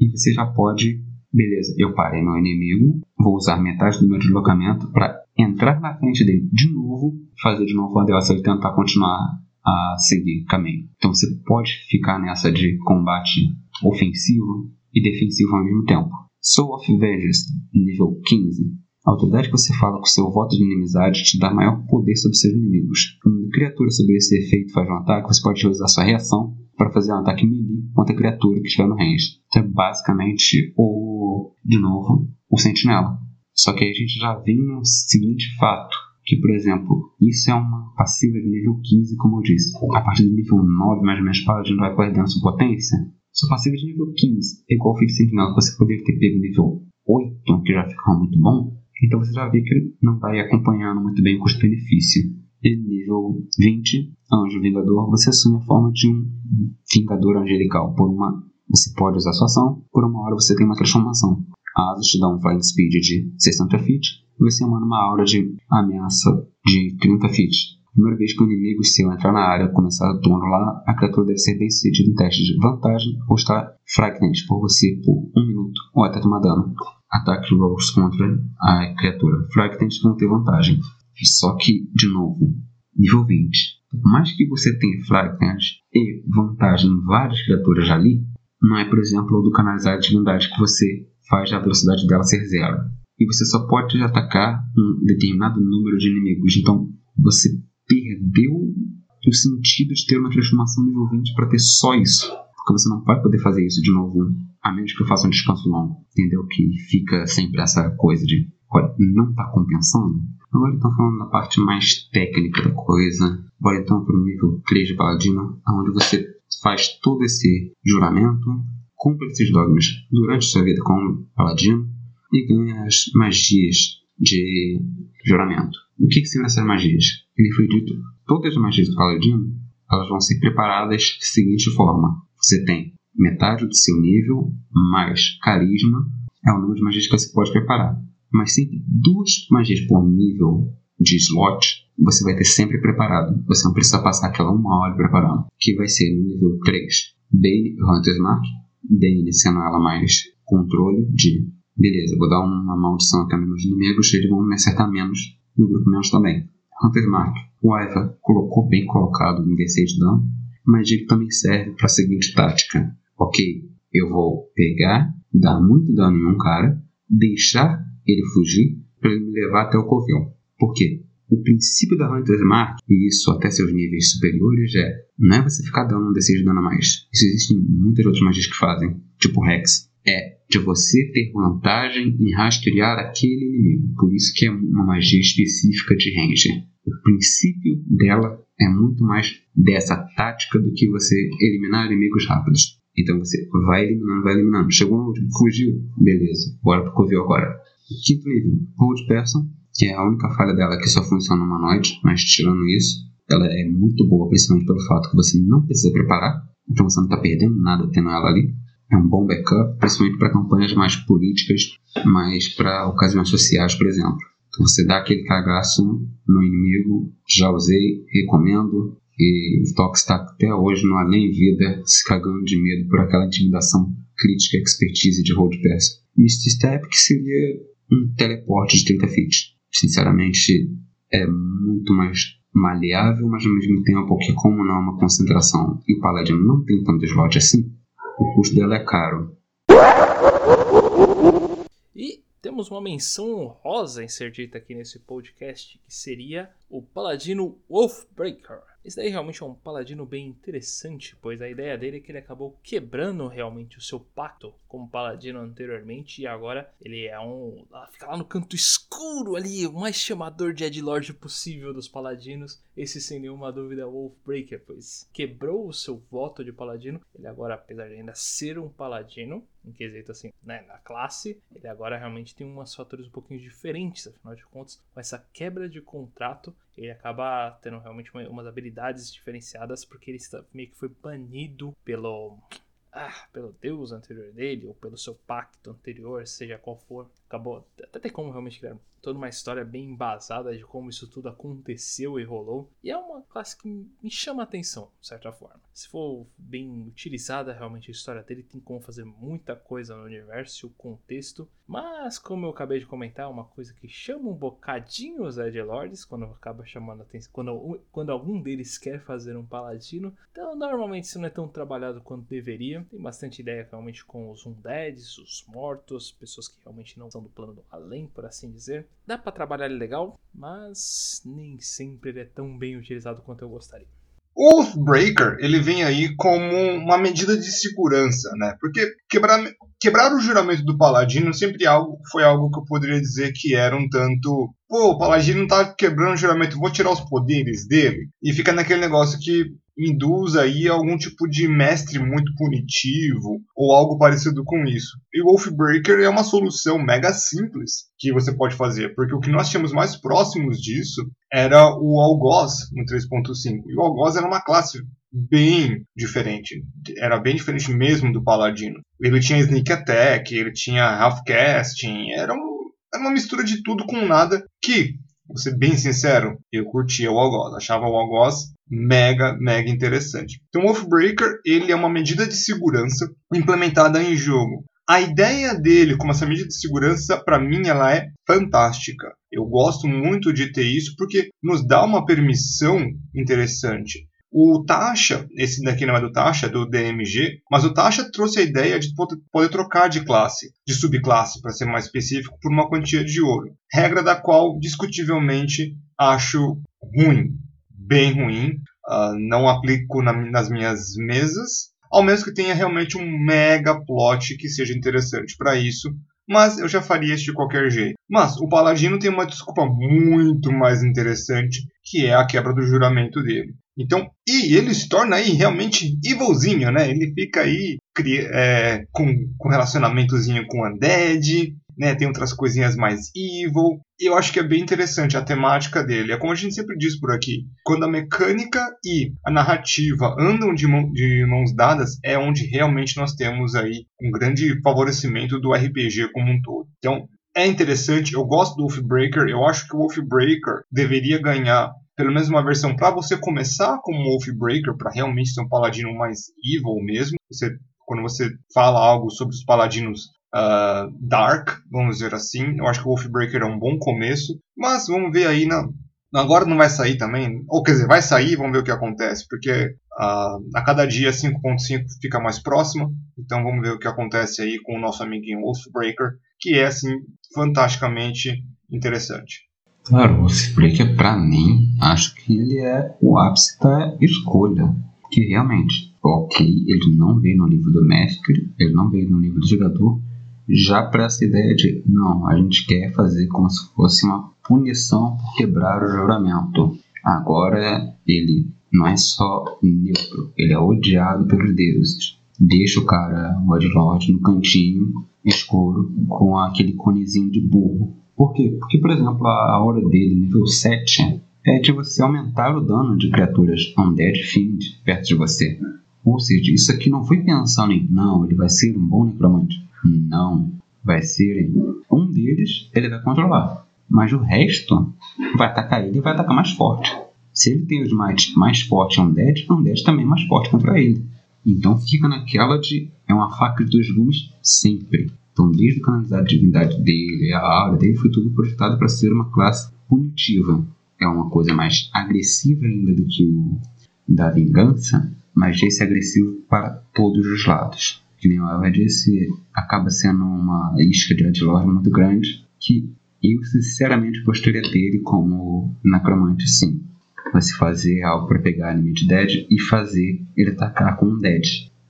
e você já pode, beleza, eu parei meu inimigo, vou usar metade do meu deslocamento para entrar na frente dele de novo, fazer de novo a dela ele tentar continuar a seguir caminho. Então você pode ficar nessa de combate ofensivo e defensivo ao mesmo tempo. Soul of Vengeance, nível 15 a autoridade que você fala com seu voto de inimizade te dá maior poder sobre seus inimigos. Quando criatura sobre esse efeito faz um ataque, você pode usar sua reação para fazer um ataque melee contra a criatura que estiver no range. Então é basicamente o, de novo, o sentinela. Só que aí a gente já vem no seguinte fato, que por exemplo, isso é uma passiva de nível 15, como eu disse. A partir do nível 9, mais ou menos, Paladino vai perdendo sua potência. Sua passiva de nível 15 é igual ao Fix Sentinela, que você poderia ter pego nível 8, que já fica muito bom. Então você já vê que não vai acompanhando muito bem o custo-benefício. E nível 20, Anjo Vingador, você assume a forma de um Vingador Angelical. Por uma, você pode usar sua ação, por uma hora você tem uma transformação. A Asas te dá um Flying Speed de 60 feet, e você emana uma aura de ameaça de 30 feet. Primeira vez que o inimigo seu entrar na área começar turno lá, a criatura deve ser sucedida em testes de vantagem ou estar frightened por você por um minuto ou até tomar dano. Ataque rolls contra a criatura. Frightened vão ter vantagem. Só que, de novo, nível 20. Por mais que você tenha frightened e vantagem em várias criaturas ali, não é, por exemplo, o do canalizar a divindade que você faz a velocidade dela ser zero. E você só pode atacar um determinado número de inimigos. Então, você perdeu o sentido de ter uma transformação nível 20 para ter só isso. Porque você não vai poder fazer isso de novo, a menos que eu faça um descanso longo. Entendeu? Que fica sempre essa coisa de, não está compensando. Agora então falando da parte mais técnica da coisa. Bora então para o nível 3 de Paladino, onde você faz todo esse juramento, cumpre esses dogmas durante sua vida como Paladino e ganha as magias de juramento. O que, que seriam essas magias? Ele foi dito, todas as magias do Paladino elas vão ser preparadas da seguinte forma. Você tem metade do seu nível mais carisma, é o número de magias que você pode preparar. Mas sempre duas magias por nível de slot você vai ter sempre preparado. Você não precisa passar aquela uma hora preparando. Que vai ser no nível 3, Bane Hunter's Mark. Bane sendo ela mais controle de beleza, vou dar uma maldição aqui nos meus inimigos, eles vão me acertar menos no grupo menos também. Hunter Mark, o Aiva colocou bem colocado no D6 de dano, mas ele também serve para a seguinte tática. Ok, eu vou pegar, dar muito dano em um cara, deixar ele fugir para ele me levar até o covil. Por quê? O princípio da Hunter's Mark, e isso até seus níveis superiores, é não é você ficar dando um D6 de dano a mais. Isso existem muitas outras magias que fazem, tipo Rex. É de você ter vantagem em rastrear aquele inimigo. Por isso que é uma magia específica de Ranger. O princípio dela é muito mais dessa tática do que você eliminar inimigos rápidos. Então você vai eliminando, vai eliminando. Chegou no último, fugiu, beleza, bora pro covil agora. Quinto nível, Hold Person, que é a única falha dela que só funciona no humanoide, mas tirando isso, ela é muito boa, principalmente pelo fato que você não precisa preparar, então você não está perdendo nada tendo ela ali é um bom backup, principalmente para campanhas mais políticas, mas para ocasiões sociais, por exemplo. Então você dá aquele cagaço no inimigo, já usei, recomendo, e o Tox está até hoje no além vida, se cagando de medo por aquela intimidação crítica expertise de Road Pass. Misty Step que seria um teleporte de 30 feet. Sinceramente, é muito mais maleável, mas ao mesmo tempo que como não é uma concentração e o Paladino não tem tanto slot assim, o custo dela é caro. E temos uma menção honrosa inserida aqui nesse podcast, que seria o Paladino Wolfbreaker. Esse daí realmente é um paladino bem interessante, pois a ideia dele é que ele acabou quebrando realmente o seu pacto como paladino anteriormente e agora ele é um. fica lá no canto escuro ali, o mais chamador de Edlord possível dos paladinos. Esse sem nenhuma dúvida é o Wolfbreaker, pois quebrou o seu voto de paladino. Ele agora, apesar de ainda ser um paladino, em quesito assim, né, na classe, ele agora realmente tem umas fatores um pouquinho diferentes, afinal de contas, com essa quebra de contrato, ele acaba tendo realmente umas habilidades diferenciadas porque ele está, meio que foi banido pelo ah, pelo deus anterior dele ou pelo seu pacto anterior, seja qual for. Acabou até tem como realmente criar toda uma história bem embasada de como isso tudo aconteceu e rolou. E é uma classe que me chama a atenção, de certa forma. Se for bem utilizada, realmente a história dele tem como fazer muita coisa no universo e o contexto. Mas, como eu acabei de comentar, é uma coisa que chama um bocadinho os Edgelords quando acaba chamando a atenção. Quando, quando algum deles quer fazer um paladino. Então, normalmente isso não é tão trabalhado quanto deveria. Tem bastante ideia realmente com os undeads, os mortos, pessoas que realmente não são do plano do além, por assim dizer. Dá para trabalhar legal, mas nem sempre ele é tão bem utilizado quanto eu gostaria. O Oathbreaker, ele vem aí como uma medida de segurança, né? Porque quebrar, quebrar o juramento do Paladino sempre algo, foi algo que eu poderia dizer que era um tanto... Pô, o Paladino tá quebrando o juramento, vou tirar os poderes dele. E fica naquele negócio que induz aí algum tipo de mestre muito punitivo ou algo parecido com isso. E Wolfbreaker é uma solução mega simples que você pode fazer, porque o que nós tínhamos mais próximos disso era o Algoz no 3.5. E o Algoz era uma classe bem diferente, era bem diferente mesmo do Paladino. Ele tinha Sneak Attack, ele tinha Half Casting, era, um, era uma mistura de tudo com nada que vou ser bem sincero, eu curtia o algoz, achava o algoz mega, mega interessante. Então, Wolfbreaker, ele é uma medida de segurança implementada em jogo. A ideia dele como essa medida de segurança, para mim, ela é fantástica. Eu gosto muito de ter isso porque nos dá uma permissão interessante. O Tasha, esse daqui não é do Tasha, é do DMG, mas o Tasha trouxe a ideia de poder trocar de classe, de subclasse, para ser mais específico, por uma quantia de ouro. Regra da qual, discutivelmente, acho ruim, bem ruim. Uh, não aplico na, nas minhas mesas, ao menos que tenha realmente um mega plot que seja interessante para isso. Mas eu já faria isso de qualquer jeito. Mas o Paladino tem uma desculpa muito mais interessante, que é a quebra do juramento dele. Então, e ele se torna aí realmente evilzinho, né? Ele fica aí é, com, com relacionamentozinho com Undead, né? Tem outras coisinhas mais evil. E eu acho que é bem interessante a temática dele. É como a gente sempre diz por aqui: quando a mecânica e a narrativa andam de, mão, de mãos dadas, é onde realmente nós temos aí um grande favorecimento do RPG como um todo. Então, é interessante, eu gosto do Wolfbreaker, eu acho que o Wolfbreaker deveria ganhar pelo menos uma versão para você começar como Wolfbreaker, para realmente ser um paladino mais evil mesmo. Você, quando você fala algo sobre os paladinos uh, dark, vamos dizer assim, eu acho que o Wolfbreaker é um bom começo. Mas vamos ver aí na, Agora não vai sair também, ou quer dizer, vai sair, vamos ver o que acontece, porque uh, a cada dia 5.5 fica mais próxima, então vamos ver o que acontece aí com o nosso amiguinho Wolfbreaker, que é assim fantasticamente interessante. Claro, o Spreaker, pra mim, acho que ele é o ápice da escolha. Que realmente, ok, ele não veio no livro do mestre, ele não veio no livro do jogador, já para essa ideia de, não, a gente quer fazer como se fosse uma punição por quebrar o juramento. Agora ele não é só neutro, ele é odiado pelos deuses. Deixa o cara, o Adlord, no cantinho escuro com aquele conezinho de burro por quê? Porque, por exemplo, a aura dele, nível 7, é de você aumentar o dano de criaturas Undead Fiend perto de você. Ou seja, isso aqui não foi pensando em, não, ele vai ser um bom necromante. Não, vai ser um deles ele vai controlar. Mas o resto vai atacar ele e vai atacar mais forte. Se ele tem os mais, mais fortes Undead, Undead também é mais forte contra ele. Então fica naquela de é uma faca de dois gumes sempre. Então, desde o canalizar a divindade dele, a aura dele, foi tudo projetado para ser uma classe punitiva. É uma coisa mais agressiva ainda do que o da vingança, mas esse agressivo para todos os lados. Que nem o Elva disse, acaba sendo uma isca de Adlord muito grande, que eu sinceramente gostaria dele como necromante sim. Você fazer algo para pegar Animate Dead e fazer ele atacar com um Dead.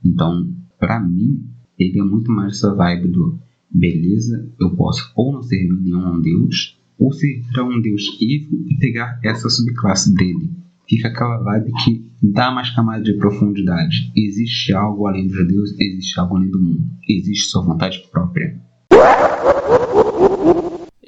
Então, para mim, ele é muito mais essa vibe do beleza, eu posso ou não servir nenhum deus, ou servir a um deus evil e pegar essa subclasse dele. Fica aquela vibe que dá mais camada de profundidade. Existe algo além dos deuses, existe algo além do mundo. Existe sua vontade própria.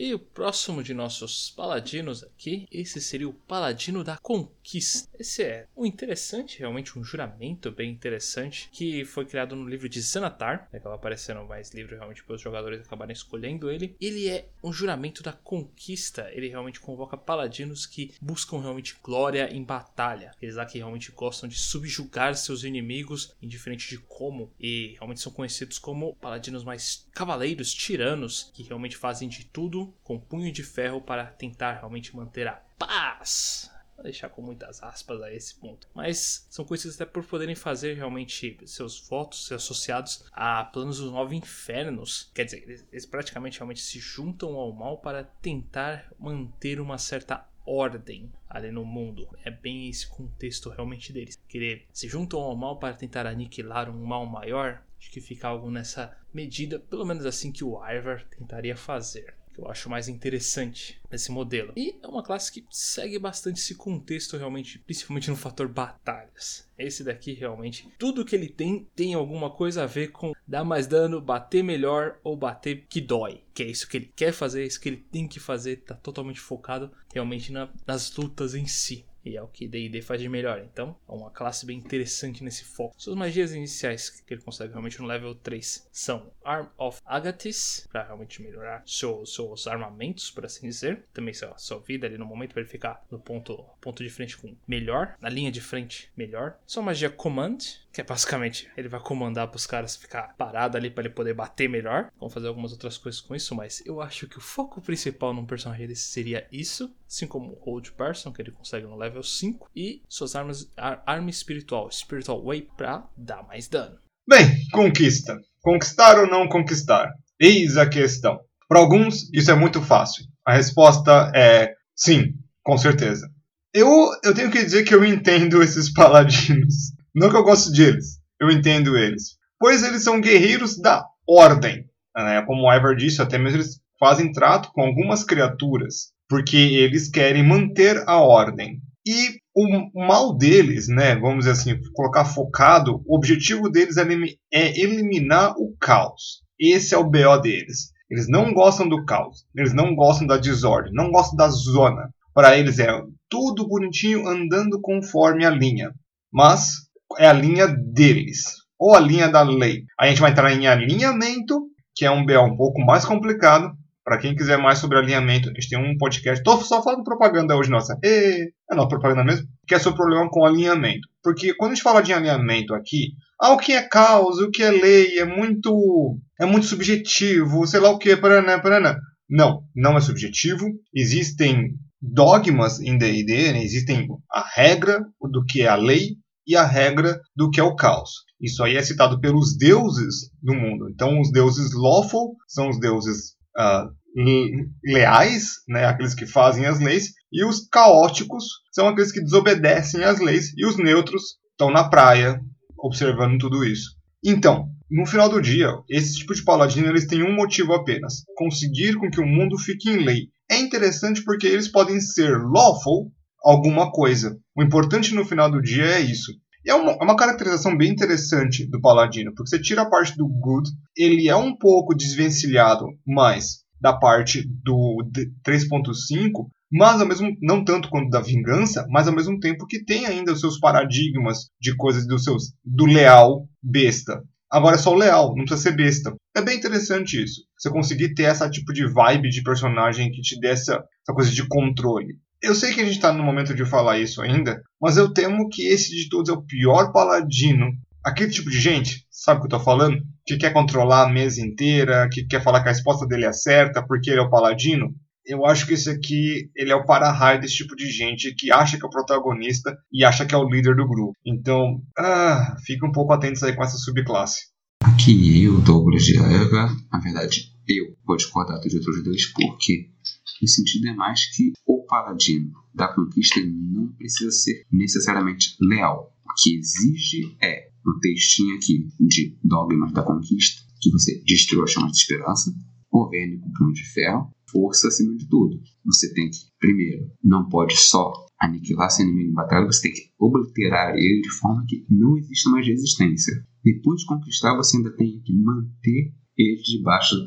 E o próximo de nossos paladinos aqui, esse seria o Paladino da Conquista. Esse é um interessante, realmente um juramento bem interessante, que foi criado no livro de Xanatar, né, acaba aparecendo mais livro realmente para os jogadores acabarem escolhendo ele. Ele é um juramento da conquista, ele realmente convoca paladinos que buscam realmente glória em batalha. Eles lá que realmente gostam de subjugar seus inimigos, indiferente de como, e realmente são conhecidos como paladinos mais cavaleiros, tiranos, que realmente fazem de tudo com punho de ferro para tentar realmente manter a paz. Vou deixar com muitas aspas a esse ponto. Mas são conhecidos até por poderem fazer realmente seus votos associados a planos dos nove infernos. Quer dizer, eles praticamente realmente se juntam ao mal para tentar manter uma certa ordem ali no mundo. É bem esse contexto realmente deles. Querer se juntam ao mal para tentar aniquilar um mal maior. Acho que fica algo nessa medida, pelo menos assim que o Ivar tentaria fazer que eu acho mais interessante nesse modelo. E é uma classe que segue bastante esse contexto realmente, principalmente no fator batalhas. Esse daqui realmente, tudo que ele tem tem alguma coisa a ver com dar mais dano, bater melhor ou bater que dói. Que é isso que ele quer fazer, é isso que ele tem que fazer, tá totalmente focado realmente na, nas lutas em si. E é o que D&D faz de melhor. Então, é uma classe bem interessante nesse foco. Suas magias iniciais que ele consegue realmente no level 3 são Arm of Agathis, para realmente melhorar seu, seus armamentos, por assim dizer. Também sua, sua vida ali no momento para ele ficar no ponto, ponto de frente com melhor. Na linha de frente, melhor. Sua magia Command, que é basicamente ele vai comandar para os caras ficar parado ali para ele poder bater melhor. Vamos fazer algumas outras coisas com isso, mas eu acho que o foco principal num personagem desse seria isso, assim como o Hold Person, que ele consegue no level 5, e suas armas, ar, arma espiritual, Spiritual Way, para dar mais dano. Bem, conquista. Conquistar ou não conquistar? Eis a questão. Para alguns, isso é muito fácil. A resposta é sim, com certeza. Eu, eu tenho que dizer que eu entendo esses paladinos. Não que eu gosto deles, eu entendo eles. Pois eles são guerreiros da ordem. Né? Como o Ivar disse, até mesmo eles fazem trato com algumas criaturas, porque eles querem manter a ordem. E o mal deles, né, vamos dizer assim, colocar focado, o objetivo deles é eliminar o caos. Esse é o BO deles. Eles não gostam do caos, eles não gostam da desordem, não gostam da zona. Para eles é tudo bonitinho andando conforme a linha. Mas é a linha deles, ou a linha da lei. A gente vai entrar em alinhamento, que é um BO um pouco mais complicado, para quem quiser mais sobre alinhamento, a gente tem um podcast. Tô só falando propaganda hoje, nossa. E... É não, propaganda mesmo. Que é sobre problema com alinhamento. Porque quando a gente fala de alinhamento aqui, ah, o que é caos, o que é lei, é muito. é muito subjetivo, sei lá o que, paraná, paraná. Não, não é subjetivo. Existem dogmas em D&D, né? existem a regra do que é a lei e a regra do que é o caos. Isso aí é citado pelos deuses do mundo. Então, os deuses lawful são os deuses uh, leais, né, aqueles que fazem as leis, e os caóticos são aqueles que desobedecem às leis, e os neutros estão na praia observando tudo isso. Então, no final do dia, esse tipo de paladino eles têm um motivo apenas: conseguir com que o mundo fique em lei. É interessante porque eles podem ser lawful alguma coisa. O importante no final do dia é isso. E é uma, é uma, caracterização bem interessante do Paladino, porque você tira a parte do good, ele é um pouco desvencilhado, mas da parte do 3.5, mas ao mesmo não tanto quanto da vingança, mas ao mesmo tempo que tem ainda os seus paradigmas de coisas dos seus do leal besta. Agora é só o leal, não precisa ser besta. É bem interessante isso. Você conseguir ter essa tipo de vibe de personagem que te dê essa, essa coisa de controle. Eu sei que a gente está no momento de falar isso ainda, mas eu temo que esse de todos é o pior paladino. Aquele tipo de gente, sabe o que eu tô falando? Que quer controlar a mesa inteira, que quer falar que a resposta dele é certa porque ele é o paladino. Eu acho que esse aqui, ele é o para-raio desse tipo de gente que acha que é o protagonista e acha que é o líder do grupo. Então, ah, fica um pouco atentos aí com essa subclasse. Aqui eu, Douglas de Eva, na verdade, eu vou discordar dos outros dois porque o sentido é mais que o paladino da conquista não precisa ser necessariamente leal. O que exige é um textinho aqui de Dogmas da Conquista, que você destruiu a chama de esperança, governe com punho de ferro, força acima de tudo. Você tem que, primeiro, não pode só aniquilar seu inimigo em batalha, você tem que obliterar ele de forma que não exista mais resistência. Depois de conquistar, você ainda tem que manter ele debaixo do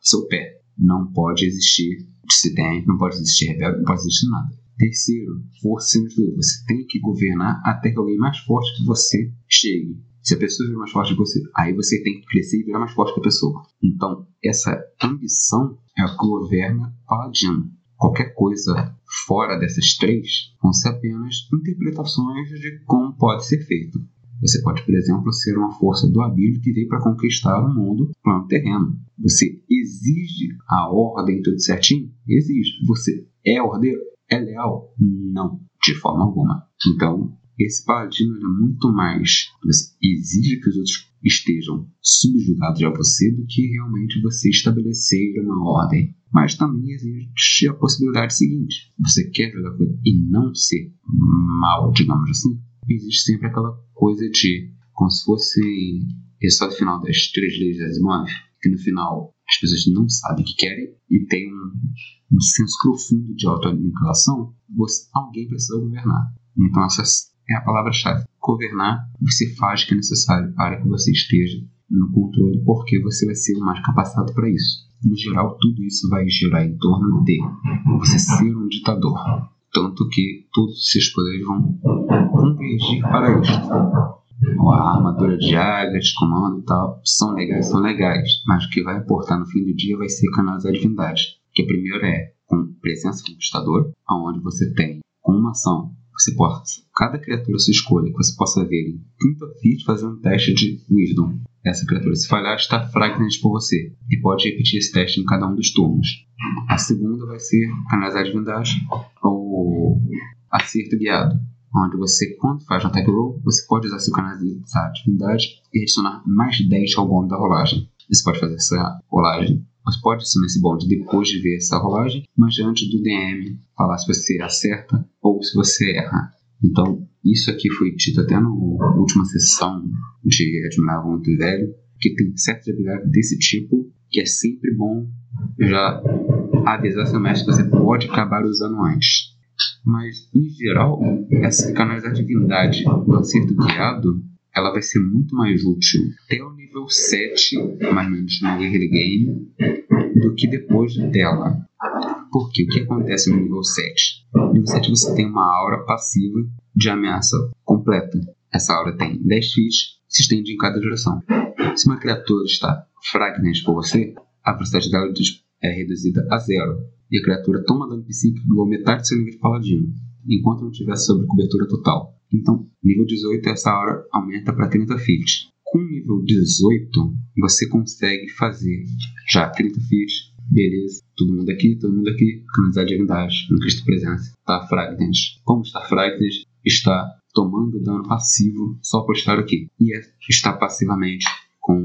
seu pé. Não pode existir dissidente, não pode existir rebelde, não pode existir nada. Terceiro, força de. Você tem que governar até que alguém mais forte que você chegue. Se a pessoa virar mais forte que você, aí você tem que crescer e virar mais forte que a pessoa. Então, essa ambição é o que governa Paladino. Qualquer coisa fora dessas três vão ser apenas interpretações de como pode ser feito. Você pode, por exemplo, ser uma força do abismo que veio para conquistar o mundo plano terreno. Você exige a ordem tudo certinho? Exige. Você é ordeiro? É leal? Não, de forma alguma. Então, esse paladino é muito mais. Você exige que os outros estejam subjugados a você do que realmente você estabelecer uma ordem. Mas também existe a possibilidade seguinte: você quer jogar com ele e não ser mal, digamos assim, existe sempre aquela coisa de como se fosse resultado final das três leis de Asimov, que no final as pessoas não sabem o que querem e tem um, um senso profundo de autoaniquilação, alguém precisa governar. Então essa é a palavra-chave. Governar, você faz o que é necessário para que você esteja no controle, porque você vai ser o mais capacitado para isso. No geral, tudo isso vai girar em torno de você ser um ditador. Tanto que todos os seus poderes vão convergir para isto. A armadura de águia, de comando e tal, são legais, são legais, mas o que vai importar no fim do dia vai ser canalizar a divindade. Que primeiro é com presença conquistador, onde você tem com uma ação você possa, cada criatura sua escolha que você possa ver em 30 feet fazer um teste de Wisdom. Essa criatura, se falhar, está fragment por você e pode repetir esse teste em cada um dos turnos. A segunda vai ser canalizar a divindade ou acerto guiado, onde você, quando faz um attack roll, você pode usar seu canalizar divindade e adicionar mais 10 ao bônus da rolagem. Você pode fazer essa rolagem você pode adicionar esse bônus depois de ver essa rolagem, mas antes do DM falar se você acerta ou se você erra. Então, isso aqui foi dito até na última sessão de Admirável Muito Velho, que tem certas habilidades desse tipo, que é sempre bom já avisar seu mestre que você pode acabar usando antes. Mas, em geral, essa canalizar divindade do acerto guiado, ela vai ser muito mais útil até o nível 7, mais ou menos, no early game, do que depois dela. Porque o que acontece no nível 7? No nível 7 você tem uma aura passiva de ameaça completa. Essa aura tem 10 feet, se estende em cada direção. Se uma criatura está fragment por você, a velocidade dela é reduzida a zero. E a criatura toma dano psíquico igual metade do seu nível de paladino, enquanto não tiver sob cobertura total. Então, nível 18, essa aura aumenta para 30 feet. Com nível 18, você consegue fazer já 30 feet, beleza, todo mundo aqui, todo mundo aqui, canalizar divindade, no Cristo Presença, está Fragment. Como está Fragment, está tomando dano passivo só por estar aqui. E é, está passivamente com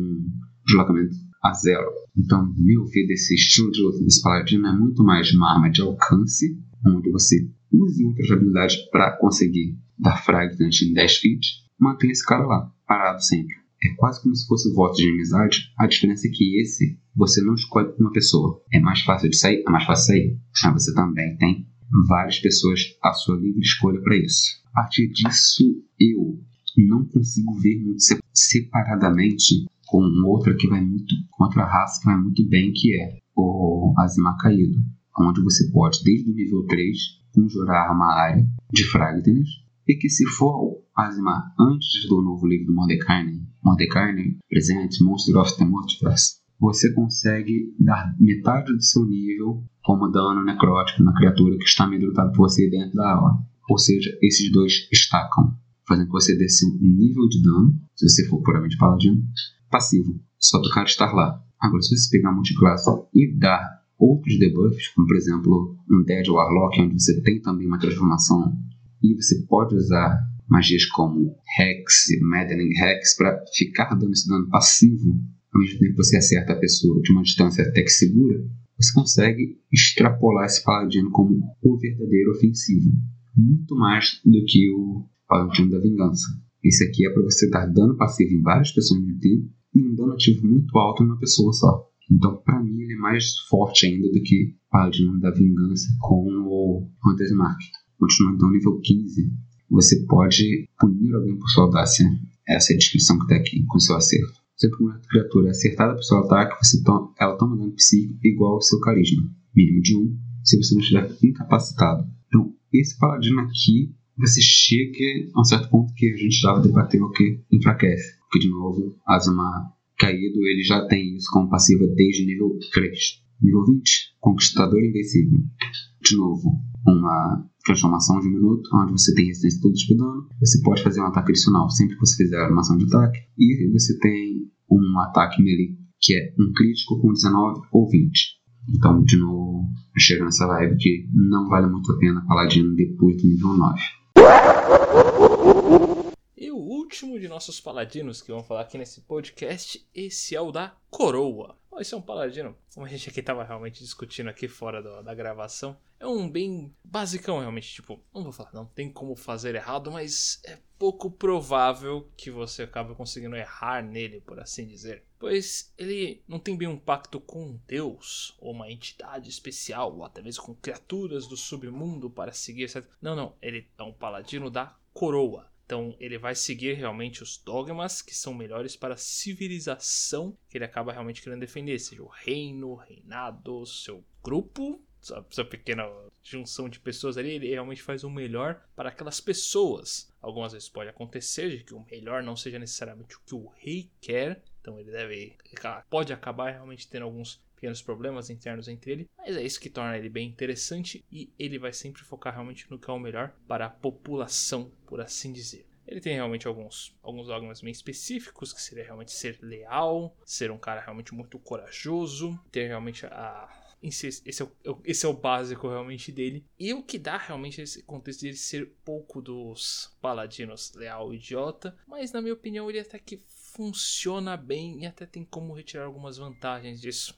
deslocamento a zero. Então, meu ver desse estilo de luta desse paladino é muito mais uma arma de alcance, onde você use outras habilidades para conseguir dar Fragment em 10 feet, mantém esse cara lá, parado sempre. É quase como se fosse o voto de amizade. A diferença é que esse você não escolhe uma pessoa. É mais fácil de sair, é mais fácil de sair. Mas você também tem várias pessoas à sua livre escolha para isso. A partir disso, eu não consigo ver muito separadamente com outra que vai muito, com outra raça que vai muito bem, que é o Azimar Caído, onde você pode, desde o nível 3, conjurar uma área de Fragtens, e que se for Azimar antes do novo livro do Mordecai, Mordecai presente, Monster of the Multiverse, você consegue dar metade do seu nível como dano necrótico na criatura que está amedrontada por você dentro da aula. Ou seja, esses dois estacam, fazendo que você dê seu nível de dano, se você for puramente paladino, passivo, só do cara estar lá. Agora, se você pegar multiclasse e dar outros debuffs, como por exemplo um Dead Warlock, onde você tem também uma transformação e você pode usar magias como Hex, Maddening Hex, para ficar dando esse dano passivo, ao mesmo tempo que você acerta a pessoa de uma distância até que segura, você consegue extrapolar esse paladino como o verdadeiro ofensivo, muito mais do que o paladino da vingança. Esse aqui é para você dar dano passivo em várias pessoas ao mesmo tempo e um dano ativo muito alto em uma pessoa só. Então, para mim, ele é mais forte ainda do que o Paladino da Vingança com o Hunter's Mark. Continuando então, nível 15, você pode punir alguém por sua audácia. Essa é a descrição que está aqui, com seu acerto. Sempre que uma criatura é acertada por seu ataque, você ela toma dano psíquico igual ao seu carisma, mínimo de 1, se você não estiver incapacitado. Então, esse paladino aqui, você chega a um certo ponto que a gente já debateu que enfraquece. Porque, de novo, Azuma caído, ele já tem isso como passiva desde nível 3. Nível 20, Conquistador Invencível. De novo, uma transformação de um minuto, onde você tem resistência a todo tipo de dano. Você pode fazer um ataque adicional sempre que você fizer uma ação de ataque. E você tem um ataque melee, que é um crítico com 19 ou 20. Então, de novo, chega nessa vibe que não vale muito a pena Paladino depois do nível 9 último de nossos paladinos que vamos falar aqui nesse podcast, esse é o da Coroa. Esse é um paladino, como a gente aqui tava realmente discutindo aqui fora do, da gravação, é um bem basicão realmente, tipo, não vou falar, não tem como fazer errado, mas é pouco provável que você acabe conseguindo errar nele, por assim dizer. Pois ele não tem bem um pacto com Deus, ou uma entidade especial, ou até mesmo com criaturas do submundo para seguir, etc. Não, não, ele é um paladino da coroa. Então ele vai seguir realmente os dogmas que são melhores para a civilização que ele acaba realmente querendo defender, seja o reino, o reinado, seu grupo, essa pequena junção de pessoas ali, ele realmente faz o melhor para aquelas pessoas. Algumas vezes pode acontecer de que o melhor não seja necessariamente o que o rei quer, então ele deve. Pode acabar realmente tendo alguns pequenos problemas internos entre ele, mas é isso que torna ele bem interessante e ele vai sempre focar realmente no que é o melhor para a população, por assim dizer. Ele tem realmente alguns, alguns dogmas bem específicos, que seria realmente ser leal, ser um cara realmente muito corajoso, ter realmente a. Esse é, o, esse é o básico realmente dele. E o que dá realmente esse contexto de ele ser pouco dos paladinos leal e idiota. Mas na minha opinião ele até que funciona bem e até tem como retirar algumas vantagens disso.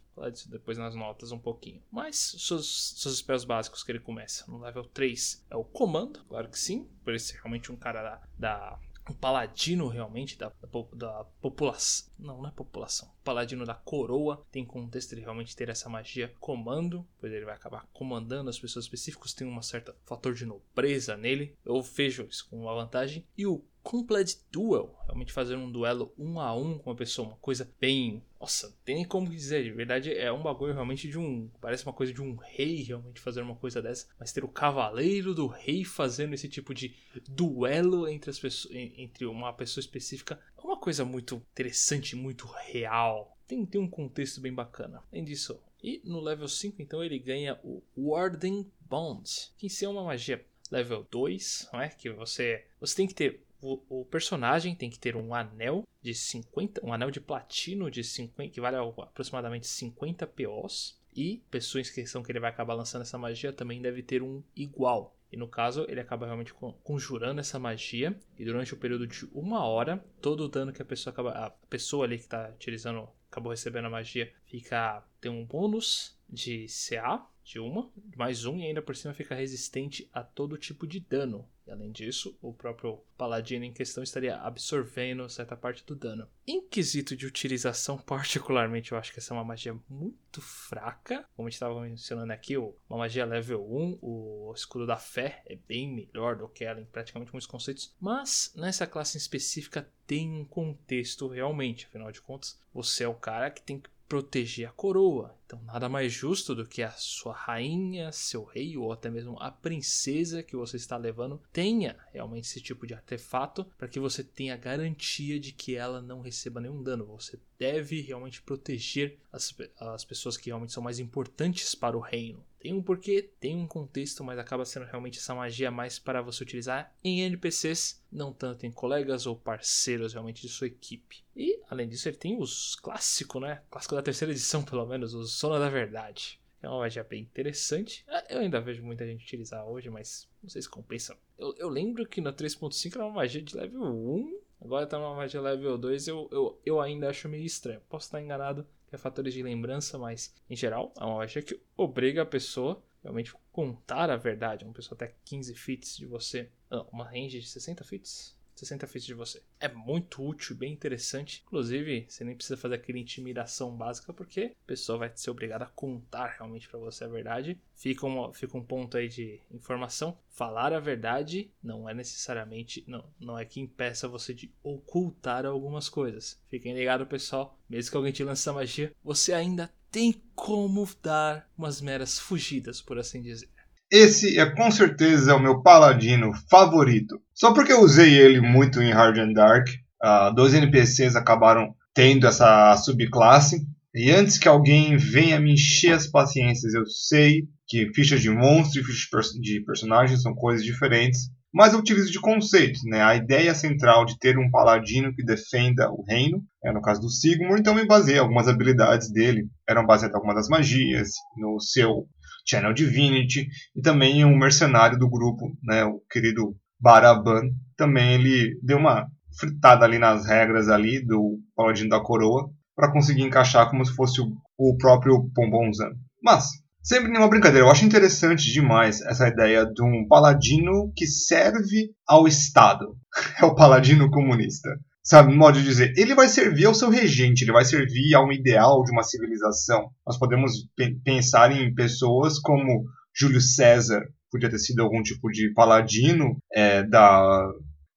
Depois nas notas um pouquinho. Mas seus, seus spells básicos que ele começa no level 3 é o comando, claro que sim, por ele ser realmente um cara da, da um paladino realmente da, da, da, população. Não, não é população. Paladino da coroa. Tem contexto de realmente ter essa magia comando, pois ele vai acabar comandando as pessoas específicas. Tem um certo fator de nobreza nele. Eu vejo isso com uma vantagem. E o Complete Duel, realmente fazer um duelo um a um com uma pessoa, uma coisa bem. Nossa, tem nem como dizer, de verdade é um bagulho realmente de um. Parece uma coisa de um rei realmente fazer uma coisa dessa, mas ter o cavaleiro do rei fazendo esse tipo de duelo entre, as pessoas, entre uma pessoa específica é uma coisa muito interessante, muito real. Tem, tem um contexto bem bacana. Além disso, e no level 5, então, ele ganha o Warden Bonds, que em si é uma magia level 2, não é? Que você, você tem que ter o, o, personagem tem que ter um anel de 50, um anel de platino de 50, que vale aproximadamente 50 POs. E pessoa em inscrição que ele vai acabar lançando essa magia também deve ter um igual. E no caso, ele acaba realmente conjurando essa magia. E durante o período de uma hora, todo o dano que a pessoa acaba. A pessoa ali que está utilizando, acabou recebendo a magia, fica. tem um bônus de CA de uma, mais um, e ainda por cima fica resistente a todo tipo de dano. E além disso, o próprio paladino em questão estaria absorvendo certa parte do dano. Em quesito de utilização, particularmente, eu acho que essa é uma magia muito fraca. Como a gente estava mencionando aqui, uma magia level 1, o escudo da fé é bem melhor do que ela em praticamente muitos conceitos. Mas nessa classe em específica tem um contexto realmente. Afinal de contas, você é o cara que tem que proteger a coroa. Então, nada mais justo do que a sua rainha, seu rei ou até mesmo a princesa que você está levando tenha realmente esse tipo de artefato para que você tenha garantia de que ela não receba nenhum dano. Você deve realmente proteger as, as pessoas que realmente são mais importantes para o reino. Tem um porquê, tem um contexto, mas acaba sendo realmente essa magia mais para você utilizar em NPCs, não tanto em colegas ou parceiros realmente de sua equipe. E além disso, ele tem os clássicos, né? Clássico da terceira edição, pelo menos, os Sono da Verdade. É uma magia bem interessante. Ah, eu ainda vejo muita gente utilizar hoje, mas não sei se compensa. Eu, eu lembro que na 3.5 era uma magia de level 1 Agora tá numa magia level 2, eu, eu, eu ainda acho meio estranho. Posso estar enganado, que é fatores de lembrança, mas em geral é uma magia que obriga a pessoa realmente contar a verdade. Uma pessoa até 15 fits de você. Não, uma range de 60 fits? 60 feet de você. É muito útil, bem interessante. Inclusive, você nem precisa fazer aquela intimidação básica, porque a pessoa vai ser obrigada a contar realmente para você a verdade. Fica, uma, fica um ponto aí de informação. Falar a verdade não é necessariamente. Não, não é que impeça você de ocultar algumas coisas. Fiquem ligados, pessoal. Mesmo que alguém te lance essa magia, você ainda tem como dar umas meras fugidas, por assim dizer. Esse é com certeza o meu paladino favorito. Só porque eu usei ele muito em Hard and Dark, uh, dois NPCs acabaram tendo essa subclasse. E antes que alguém venha me encher as paciências, eu sei que fichas de monstro e fichas de personagens são coisas diferentes, mas eu utilizo de conceitos. Né? A ideia central de ter um paladino que defenda o reino, é no caso do Sigmund, então me baseei algumas habilidades dele, eram baseadas em algumas das magias, no seu Channel Divinity, e também um mercenário do grupo, né, o querido Baraban, também ele deu uma fritada ali nas regras ali do Paladino da Coroa, para conseguir encaixar como se fosse o, o próprio Pombonzan. Mas, sempre nenhuma brincadeira, eu acho interessante demais essa ideia de um paladino que serve ao Estado. É o paladino comunista sabe, modo de dizer, ele vai servir ao seu regente, ele vai servir a um ideal de uma civilização. Nós podemos pensar em pessoas como Júlio César, podia ter sido algum tipo de paladino é, da,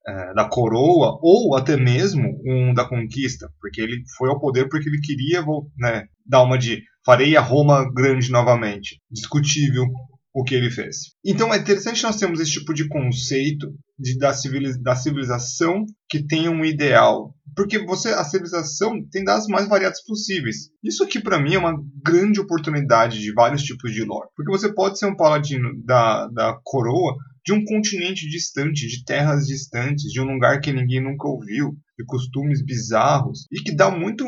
é, da coroa, ou até mesmo um da conquista, porque ele foi ao poder porque ele queria né, dar uma de farei a Roma grande novamente. Discutível o que ele fez. Então é interessante nós termos esse tipo de conceito de, da, civiliz, da civilização que tem um ideal. Porque você a civilização tem das mais variadas possíveis. Isso aqui para mim é uma grande oportunidade de vários tipos de lore. Porque você pode ser um paladino da, da coroa de um continente distante, de terras distantes, de um lugar que ninguém nunca ouviu, de costumes bizarros e que dá muito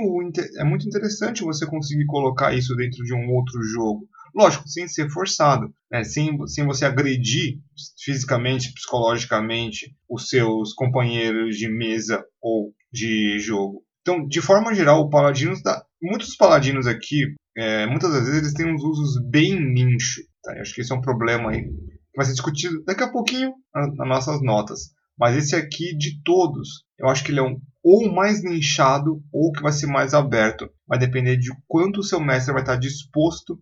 é muito interessante você conseguir colocar isso dentro de um outro jogo. Lógico, sem ser forçado, né? sem, sem você agredir fisicamente, psicologicamente os seus companheiros de mesa ou de jogo. Então, de forma geral, o Paladinos dá. Muitos paladinos aqui, é, muitas das vezes, eles têm uns usos bem nicho. Tá? Acho que esse é um problema aí. Vai ser discutido daqui a pouquinho nas nossas notas. Mas esse aqui, de todos, eu acho que ele é um ou mais nichado ou que vai ser mais aberto. Vai depender de quanto o seu mestre vai estar disposto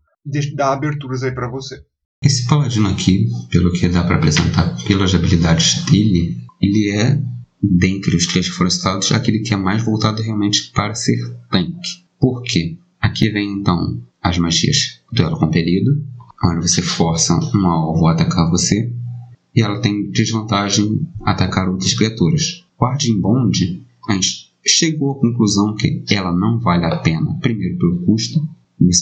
dar aberturas aí para você. Esse paladino aqui, pelo que dá para apresentar pelas habilidades dele, ele é, dentre os três que foram citados, aquele que é mais voltado realmente para ser tanque. Por quê? Aqui vem então as magias duelo compelido, onde você força um alvo a atacar você, e ela tem desvantagem atacar outras criaturas. Guardian Bond, a gente chegou à conclusão que ela não vale a pena, primeiro pelo custo,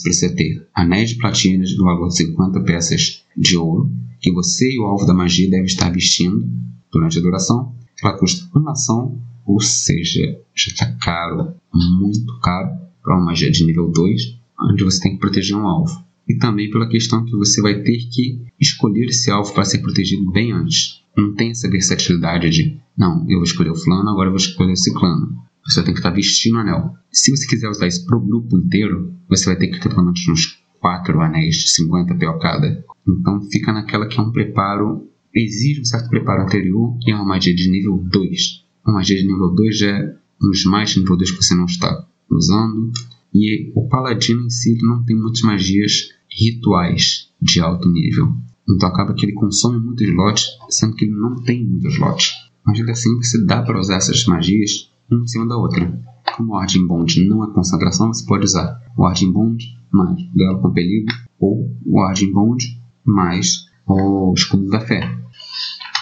precisa ter anéis de platina no valor de 50 peças de ouro, que você e o alvo da magia devem estar vestindo durante a duração. Ela custa uma ação, ou seja, já está caro, muito caro, para uma magia de nível 2, onde você tem que proteger um alvo. E também pela questão que você vai ter que escolher esse alvo para ser protegido bem antes. Não tem essa versatilidade de, não, eu vou escolher o fulano, agora eu vou escolher o ciclano. Você tem que estar vestindo o anel. Se você quiser usar isso para o grupo inteiro, você vai ter que ter pelo menos uns 4 anéis de 50 PO cada. Então fica naquela que é um preparo, exige um certo preparo anterior e é uma magia de nível 2. Uma magia de nível 2 já é uns mais nível 2 que você não está usando. E o paladino em si não tem muitas magias rituais de alto nível. Então acaba que ele consome muitos slots, sendo que ele não tem muitos slots. Mas ainda assim você dá para usar essas magias uma em cima da outra. Como o Ordem Bond não é consagração, você pode usar o Ordem Bond mais Duelo Compelido ou o Ordem Bond mais o Escudo da Fé.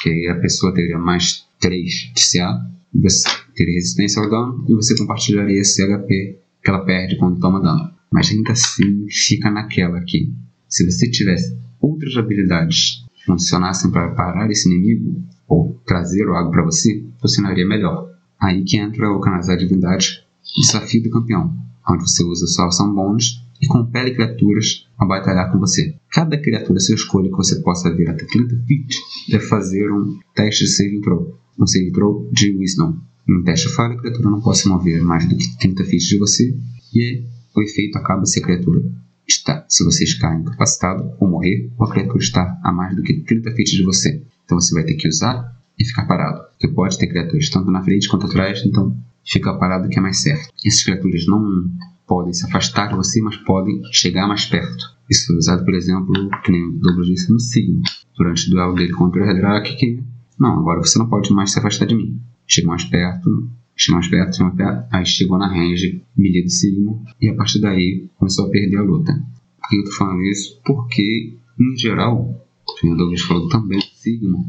Que aí a pessoa teria mais 3 de CA, você teria resistência ao dano e você compartilharia esse HP que ela perde quando toma dano. Mas ainda assim fica naquela que, se você tivesse outras habilidades que funcionassem para parar esse inimigo ou trazer o algo para você, funcionaria melhor. Aí que entra o canalizar divindade Desafio do Campeão, onde você usa sua ação bônus e compele criaturas a batalhar com você. Cada criatura sua escolha que você possa ver até 30 feet deve fazer um teste de saving throw, um saving throw de Wisdom. Um teste falha, a criatura não pode se mover mais do que 30 feet de você e o efeito acaba se a criatura está, se você ficar incapacitado ou morrer, ou a criatura está a mais do que 30 feet de você. Então você vai ter que usar e ficar parado. Porque pode ter criaturas tanto na frente quanto atrás, então fica parado que é mais certo. Essas criaturas não podem se afastar de você, mas podem chegar mais perto. Isso foi usado, por exemplo, que nem o Douglas disse no Sigma, durante o duelo dele contra o Redrak, que não, agora você não pode mais se afastar de mim. Chega mais perto, chega mais perto, chega mais perto, aí chegou na range, melee do Sigma, e a partir daí começou a perder a luta. Por que eu tô falando isso? Porque, em geral, o Douglas falou também, Sigma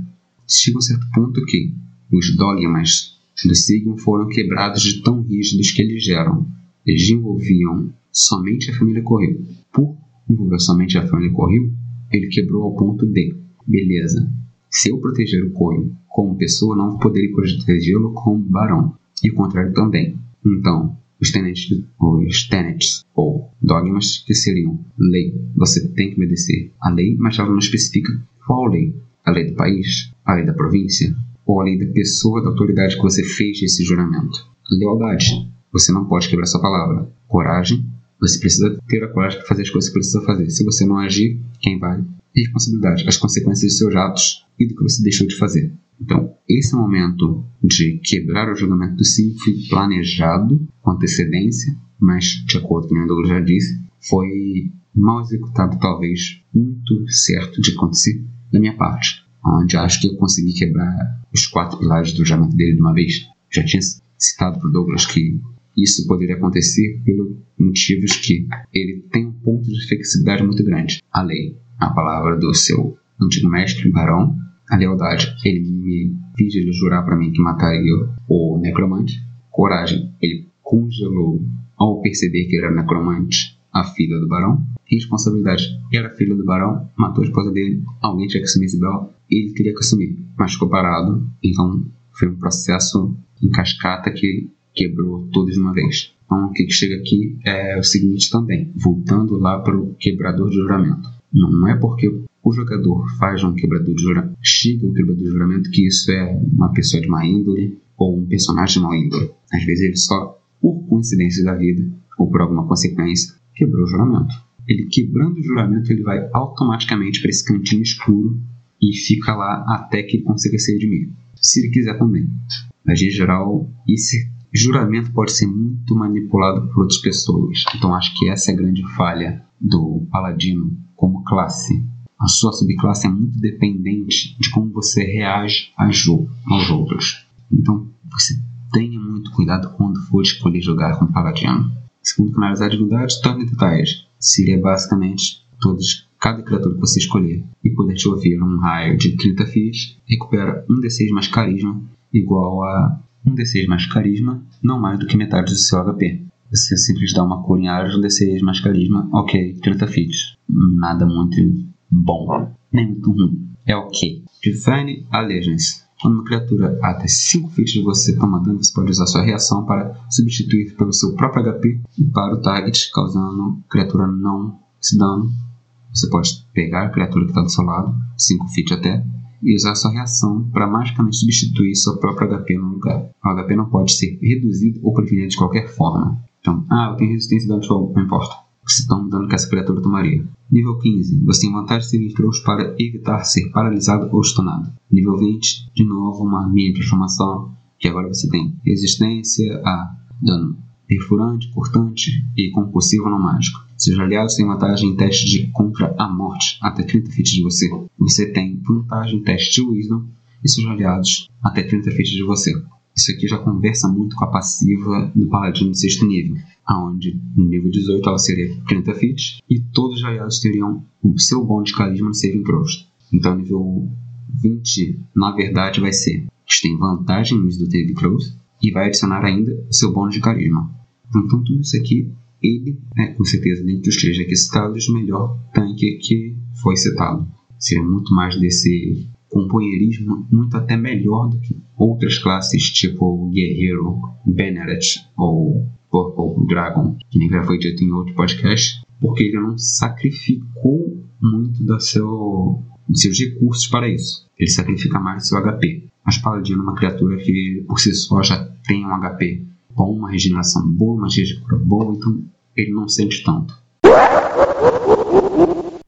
chega um certo ponto que os dogmas do Sigmund foram quebrados de tão rígidos que eles eram. Eles envolviam somente a família Correio. Por envolver somente a família Correio, ele quebrou ao ponto de, beleza, se eu proteger o Correio como pessoa, não poderia protegê-lo como barão. E o contrário também. Então, os tenets, os tenets ou dogmas que seriam lei, você tem que obedecer a lei, mas ela não especifica qual lei a lei do país, a lei da província ou a lei da pessoa da autoridade que você fez esse juramento. Lealdade. Você não pode quebrar sua palavra. Coragem. Você precisa ter a coragem para fazer as coisas que precisa fazer. Se você não agir, quem vai? Responsabilidade. As consequências de seus atos e do que você deixou de fazer. Então, esse momento de quebrar o julgamento do foi planejado com antecedência, mas, de acordo com o que o Douglas já disse, foi mal executado, talvez muito certo de acontecer da minha parte, onde acho que eu consegui quebrar os quatro pilares do julgamento dele de uma vez. Já tinha citado para Douglas que Isso poderia acontecer por motivos que ele tem um ponto de flexibilidade muito grande. A lei, a palavra do seu antigo mestre, Barão, a lealdade, ele me fez ele jurar para mim que mataria o necromante. Coragem, ele congelou ao perceber que era necromante a filha do barão. Responsabilidade, era filha do barão, matou a esposa dele, alguém tinha que assumir esse belo, ele queria que assumir, mas ficou parado, então foi um processo em cascata que quebrou tudo de uma vez. Então, o que chega aqui é o seguinte também, voltando lá para o quebrador de juramento. Não é porque o jogador faz um quebrador de juramento, chega o quebrador de juramento, que isso é uma pessoa de má índole ou um personagem de má índole. Às vezes ele só, por coincidência da vida ou por alguma consequência, quebrou o juramento. Ele quebrando o juramento, ele vai automaticamente para esse cantinho escuro e fica lá até que ele consiga se redimir. Se ele quiser também. Mas em geral, esse juramento pode ser muito manipulado por outras pessoas. Então acho que essa é a grande falha do paladino como classe. A sua subclasse é muito dependente de como você reage aos outros. Então você tenha muito cuidado quando for escolher jogar com paladino. Segundo canalizar a divindade, torne detalhes. Seria basicamente todos, cada criatura que você escolher e poder te ouvir um raio de 30 fios, recupera um D6 mais carisma, igual a um D6 mais carisma, não mais do que metade do seu HP. Você simplesmente dá uma cor em áreas um D6 mais carisma, ok, 30 feats. Nada muito bom, nem muito ruim. É ok. Define Allegiance. Quando uma criatura até 5 feats de você toma dano, você pode usar sua reação para substituir pelo seu próprio HP para o target, causando criatura não se dano. Você pode pegar a criatura que está do seu lado, 5 feet até, e usar sua reação para magicamente substituir seu próprio HP no lugar. O HP não pode ser reduzido ou prevenido de qualquer forma. Então, ah, eu tenho resistência a dano de fogo, não importa. Você está dano que essa criatura tomaria. Nível 15. Você tem vantagem de throws para evitar ser paralisado ou stunado. Nível 20. De novo, uma mini transformação. Que agora você tem resistência a dano perfurante, cortante e concussivo no mágico. Seus aliados têm vantagem em teste de contra a morte até 30 feet de você. Você tem vantagem em teste de Wisdom e seus aliados até 30 feet de você. Isso aqui já conversa muito com a passiva do Paladino de sexto nível, aonde no nível 18 ela seria 30 feet e todos os aliados teriam o seu bônus de carisma no saving throws. Então nível 20, na verdade, vai ser que tem vantagem no do saving throws e vai adicionar ainda o seu bônus de carisma. Então tudo isso aqui, ele é com certeza dentre os três aqui citados o melhor tanque que foi citado. Seria muito mais desse companheirismo muito até melhor do que outras classes tipo Guerreiro, Benneret ou Purple Dragon, que nem foi dito em outro podcast, porque ele não sacrificou muito do seu, dos seus recursos para isso. Ele sacrifica mais o seu HP. Mas Paladino é uma criatura que por si só já tem um HP bom, uma regeneração boa, uma cura boa, então ele não sente tanto.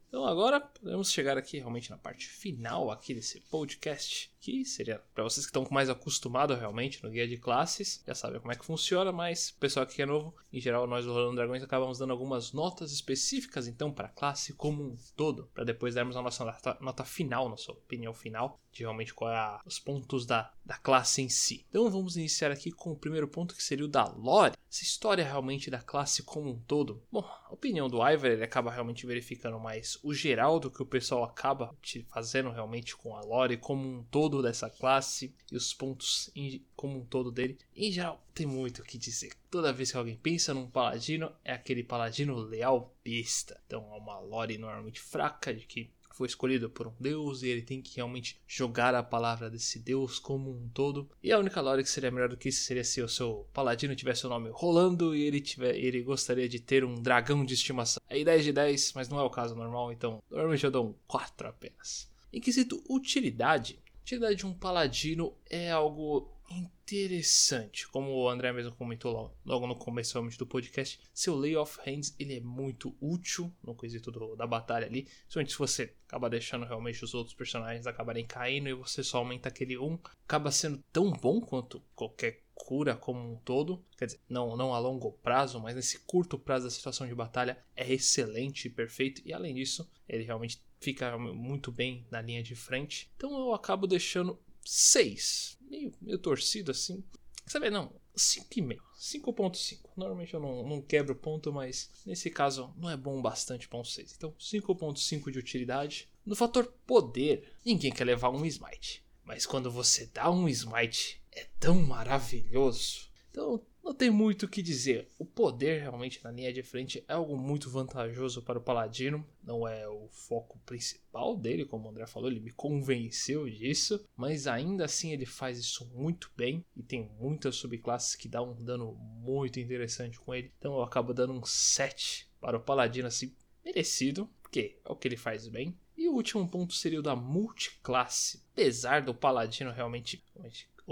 Então agora podemos chegar aqui realmente na parte final aqui desse podcast, que seria para vocês que estão mais acostumados realmente no guia de classes, já sabem como é que funciona, mas o pessoal que é novo, em geral nós do Rolando Dragões acabamos dando algumas notas específicas então para classe como um todo, para depois darmos a nossa nota, nota, final, nossa opinião final de realmente qual é os pontos da, da classe em si. Então vamos iniciar aqui com o primeiro ponto que seria o da lore, essa história realmente da classe como um todo. Bom, a opinião do Ivar ele acaba realmente verificando mais o geral do que o pessoal acaba fazendo realmente com a lore como um todo dessa classe e os pontos em, como um todo dele. Em geral, tem muito o que dizer. Toda vez que alguém pensa num paladino, é aquele paladino leal besta. Então é uma lore normalmente fraca de que foi escolhido por um deus e ele tem que realmente jogar a palavra desse deus como um todo. E a única lore que seria melhor do que isso seria se o seu paladino tivesse o nome Rolando e ele, tiver, ele gostaria de ter um dragão de estimação. Aí 10 de 10, mas não é o caso normal, então normalmente eu dou um 4 apenas. Em quesito utilidade, a utilidade de um paladino é algo interessante. Como o André mesmo comentou logo, logo no começo do podcast, seu Lay of Hands ele é muito útil no quesito do, da batalha ali. Principalmente se você acaba deixando realmente os outros personagens acabarem caindo e você só aumenta aquele 1, acaba sendo tão bom quanto qualquer cura como um todo. Quer dizer, não, não a longo prazo, mas nesse curto prazo da situação de batalha é excelente e perfeito. E além disso, ele realmente fica muito bem na linha de frente. Então eu acabo deixando 6 meio, meio torcido assim. Sabe, não, 5,5. 5.5. Normalmente eu não, não quebro ponto, mas nesse caso não é bom bastante para um 6. Então 5.5 de utilidade. No fator poder, ninguém quer levar um smite. Mas quando você dá um smite, é tão maravilhoso. Então não tem muito o que dizer. O poder realmente na linha de frente é algo muito vantajoso para o Paladino. Não é o foco principal dele, como o André falou, ele me convenceu disso. Mas ainda assim ele faz isso muito bem. E tem muitas subclasses que dão um dano muito interessante com ele. Então eu acabo dando um 7 para o Paladino, assim, merecido. Porque é o que ele faz bem. E o último ponto seria o da multiclasse. Apesar do Paladino realmente.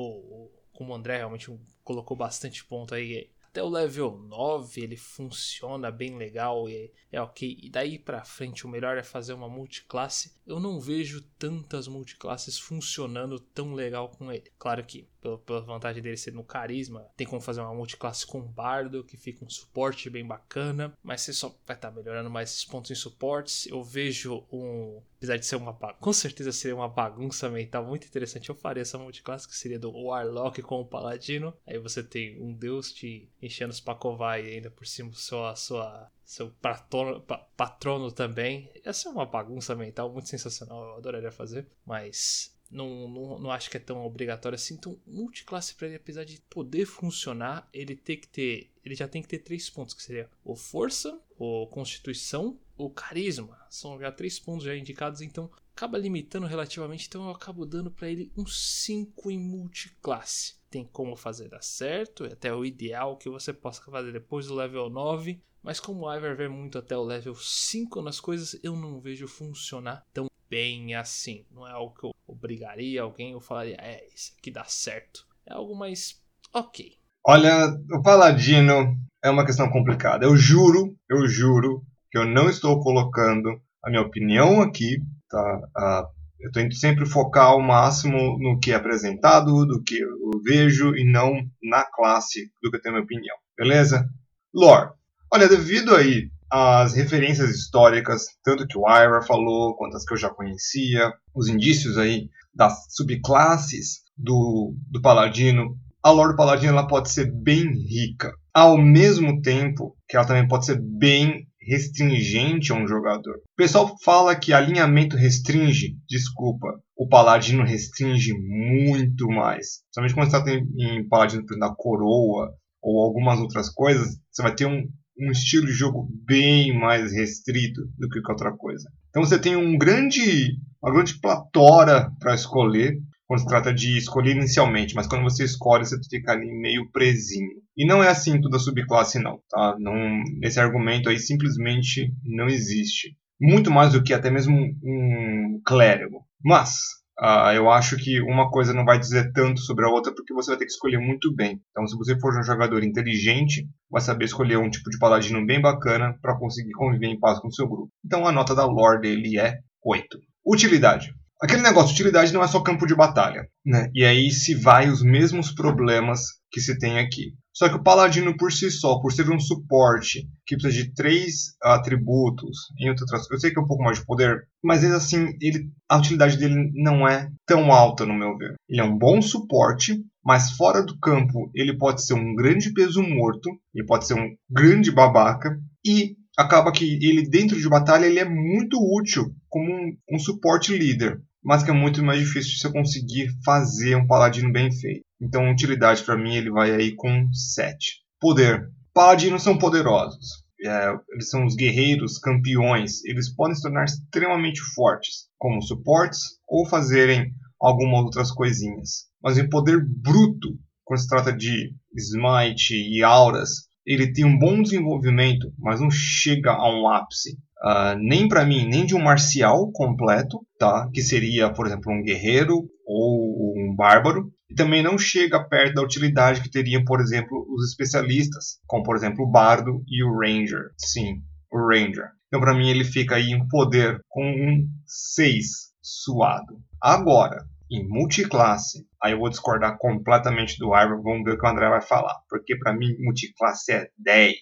O, como o André realmente colocou bastante ponto aí. Até o level 9 ele funciona bem legal e é ok. E daí pra frente o melhor é fazer uma multiclasse. Eu não vejo tantas multiclasses funcionando tão legal com ele. Claro que pela, vantagem dele ser no carisma, tem como fazer uma multiclasse com bardo, que fica um suporte bem bacana, mas você só vai estar tá melhorando mais esses pontos em suportes. Eu vejo um. Apesar de ser uma. Com certeza seria uma bagunça mental muito interessante. Eu faria essa multiclasse que seria do Warlock com o Paladino. Aí você tem um deus te enchendo os pacovai ainda por cima sua, sua seu patrono, patrono também. Essa é uma bagunça mental muito sensacional, eu adoraria fazer, mas não, não, não acho que é tão obrigatório assim. Então, multiclasse para ele, apesar de poder funcionar, ele tem que ter. Ele já tem que ter três pontos, que seria o força, o constituição, o carisma. São já três pontos já indicados, então acaba limitando relativamente, então eu acabo dando para ele um 5 em multiclasse. Tem como fazer dar certo, é até o ideal que você possa fazer depois do level 9, mas como o Ivar vê muito até o level 5 nas coisas, eu não vejo funcionar tão bem assim. Não é algo que eu obrigaria alguém, eu falaria, é, isso aqui dá certo. É algo mais ok. Olha, o Paladino é uma questão complicada. Eu juro, eu juro que eu não estou colocando a minha opinião aqui, tá? Uh, eu tento sempre focar ao máximo no que é apresentado, do que eu vejo e não na classe do que eu tenho minha opinião. Beleza? Lore. Olha, devido aí as referências históricas, tanto que o Ira falou, quanto as que eu já conhecia, os indícios aí das subclasses do, do Paladino. A lore do Paladino ela pode ser bem rica, ao mesmo tempo que ela também pode ser bem restringente a um jogador. O pessoal fala que alinhamento restringe, desculpa, o Paladino restringe muito mais. Somente quando você está em Paladino da Coroa ou algumas outras coisas, você vai ter um, um estilo de jogo bem mais restrito do que qualquer outra coisa. Então você tem um grande, uma grande platora para escolher quando se trata de escolher inicialmente, mas quando você escolhe você fica ali meio presinho. E não é assim toda subclasse não, tá? Não, esse argumento aí simplesmente não existe. Muito mais do que até mesmo um clérigo. Mas Uh, eu acho que uma coisa não vai dizer tanto sobre a outra porque você vai ter que escolher muito bem. Então, se você for um jogador inteligente, vai saber escolher um tipo de paladino bem bacana para conseguir conviver em paz com o seu grupo. Então, a nota da lore dele é 8. Utilidade. Aquele negócio, utilidade não é só campo de batalha, né? E aí se vai os mesmos problemas que se tem aqui. Só que o paladino por si só, por ser um suporte que precisa de três atributos, em outras eu sei que é um pouco mais de poder, mas assim, ele, a utilidade dele não é tão alta no meu ver. Ele é um bom suporte, mas fora do campo ele pode ser um grande peso morto, ele pode ser um grande babaca e acaba que ele dentro de batalha ele é muito útil como um, um suporte líder mas que é muito mais difícil você conseguir fazer um paladino bem feito. Então, utilidade para mim ele vai aí com 7. Poder. Paladinos são poderosos. É, eles são os guerreiros campeões. Eles podem se tornar extremamente fortes, como suportes ou fazerem algumas outras coisinhas. Mas em poder bruto, quando se trata de smite e auras, ele tem um bom desenvolvimento, mas não chega a um ápice. Uh, nem para mim, nem de um marcial completo, tá? Que seria, por exemplo, um guerreiro ou um bárbaro. E também não chega perto da utilidade que teriam, por exemplo, os especialistas, como por exemplo o bardo e o ranger. Sim, o ranger. Então para mim ele fica aí em poder com um 6 suado. Agora, em multiclasse, aí eu vou discordar completamente do Ivor, vamos ver o que o André vai falar. Porque para mim multiclasse é 10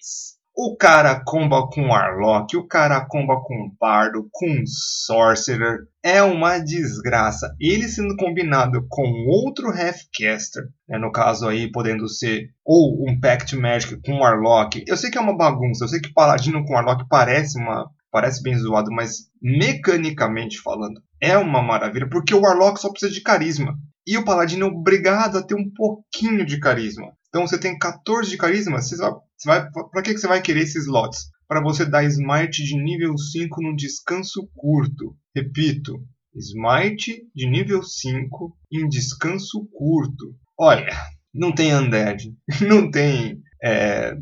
O cara comba com Warlock, o cara comba com Bardo, com Sorcerer. É uma desgraça. Ele sendo combinado com outro Halfcaster, né, no caso aí podendo ser ou um Pact Magic com Warlock. Eu sei que é uma bagunça, eu sei que Paladino com Warlock parece uma parece bem zoado, mas mecanicamente falando, é uma maravilha, porque o Warlock só precisa de carisma. E o Paladino é obrigado a ter um pouquinho de carisma. Então você tem 14 de carisma, você vai, você vai, pra que, você vai querer esses slots? Para você dar smite de nível 5 num descanso curto. Repito, smite de nível 5 em descanso curto. Olha, não tem undead, não tem é,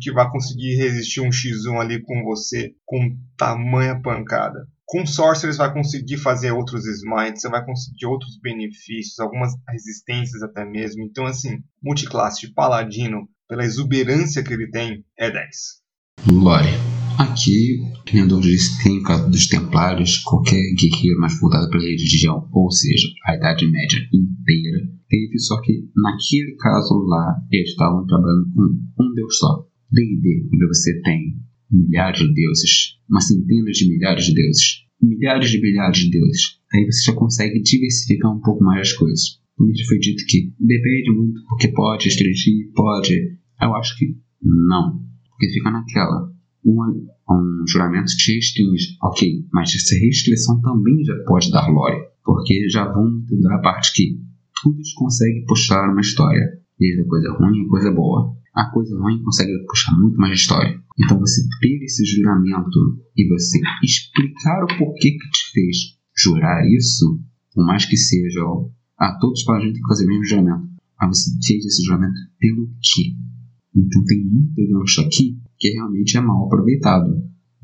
que vai conseguir resistir um X1 ali com você com tamanha pancada. Com Sorcerers vai conseguir fazer outros smites, você vai conseguir outros benefícios, algumas resistências até mesmo. Então, assim, multiclasse de Paladino, pela exuberância que ele tem, é 10. Lore. Aqui, que nem eu disse, tem dos Templários, qualquer guerreiro mais voltado para a religião, ou seja, a Idade Média inteira, teve, só que naquele caso lá, eles estavam trabalhando com um deus só. D&D, onde você tem milhares de deuses, uma centena de milhares de deuses, milhares de milhares de deuses. Aí você já consegue diversificar um pouco mais as coisas. Como já foi dito que depende muito, porque pode restringir, pode. Eu acho que não. Porque fica naquela. Um, um juramento te restringe, ok, mas essa restrição também já pode dar lore, porque já vão dar a parte que tudo consegue puxar uma história, desde a coisa ruim a coisa boa. A coisa ruim consegue puxar muito mais história. Então você ter esse juramento e você explicar o porquê que te fez jurar isso, por mais que seja, ó, a todos para a gente tem que fazer o mesmo juramento. Mas você fez esse juramento pelo quê? Então tem muito gancho aqui que realmente é mal aproveitado.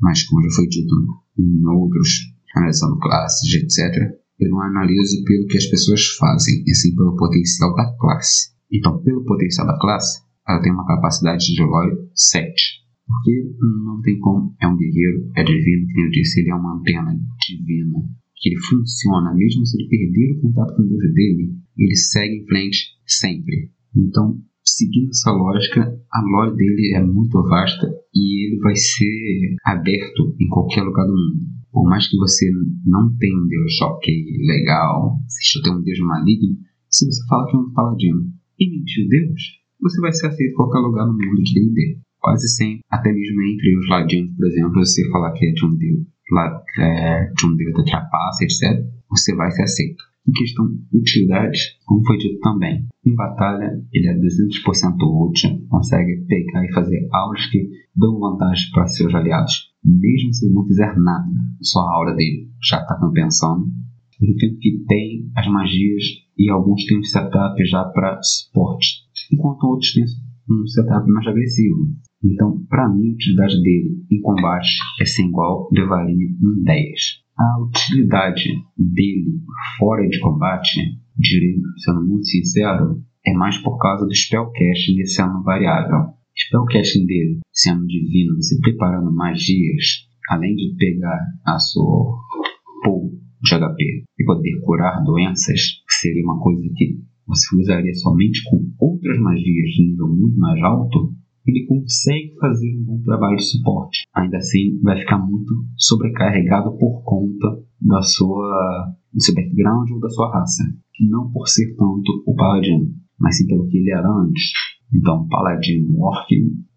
Mas como já foi dito em outros, analisando classes, etc., eu não analiso pelo que as pessoas fazem, e sim pelo potencial da classe. Então, pelo potencial da classe, ela tem uma capacidade de lore 7. Porque não tem como. É um guerreiro, é divino, como eu disse, ele é uma antena divina. Que ele funciona, mesmo se ele perder o contato com o Deus dele, ele segue em frente sempre. Então, seguindo essa lógica, a lore dele é muito vasta e ele vai ser aberto em qualquer lugar do mundo. Por mais que você não tenha um Deus ok, legal, você tem um Deus maligno, se você fala que é um paladino e mentir Deus, você vai ser aceito em qualquer lugar no mundo de D&D quase sempre, até mesmo entre os ladinos, por exemplo, você falar que é de um deus, é, de um deus da trapaça, etc., você vai ser aceito. Em questão de utilidade, como foi dito também, em batalha ele é 200% útil, consegue pegar e fazer auras que dão vantagem para seus aliados, mesmo se ele não fizer nada, só a aura dele já está compensando. No tempo que tem as magias e alguns têm um setup já para suporte, enquanto outros têm um setup mais agressivo. Então, para mim, a utilidade dele em combate é sem igual, levaria um 10. A utilidade dele fora de combate, direi, sendo muito sincero, é mais por causa do spellcasting sendo variável. Spellcasting dele sendo divino, você preparando magias, além de pegar a sua pool de HP e poder curar doenças, seria uma coisa que você usaria somente com outras magias de nível muito mais alto, ele consegue fazer um bom trabalho de suporte. Ainda assim, vai ficar muito sobrecarregado por conta da sua, do seu background ou da sua raça. Não por ser tanto o paladino, mas sim pelo que ele era antes. Então, paladino orc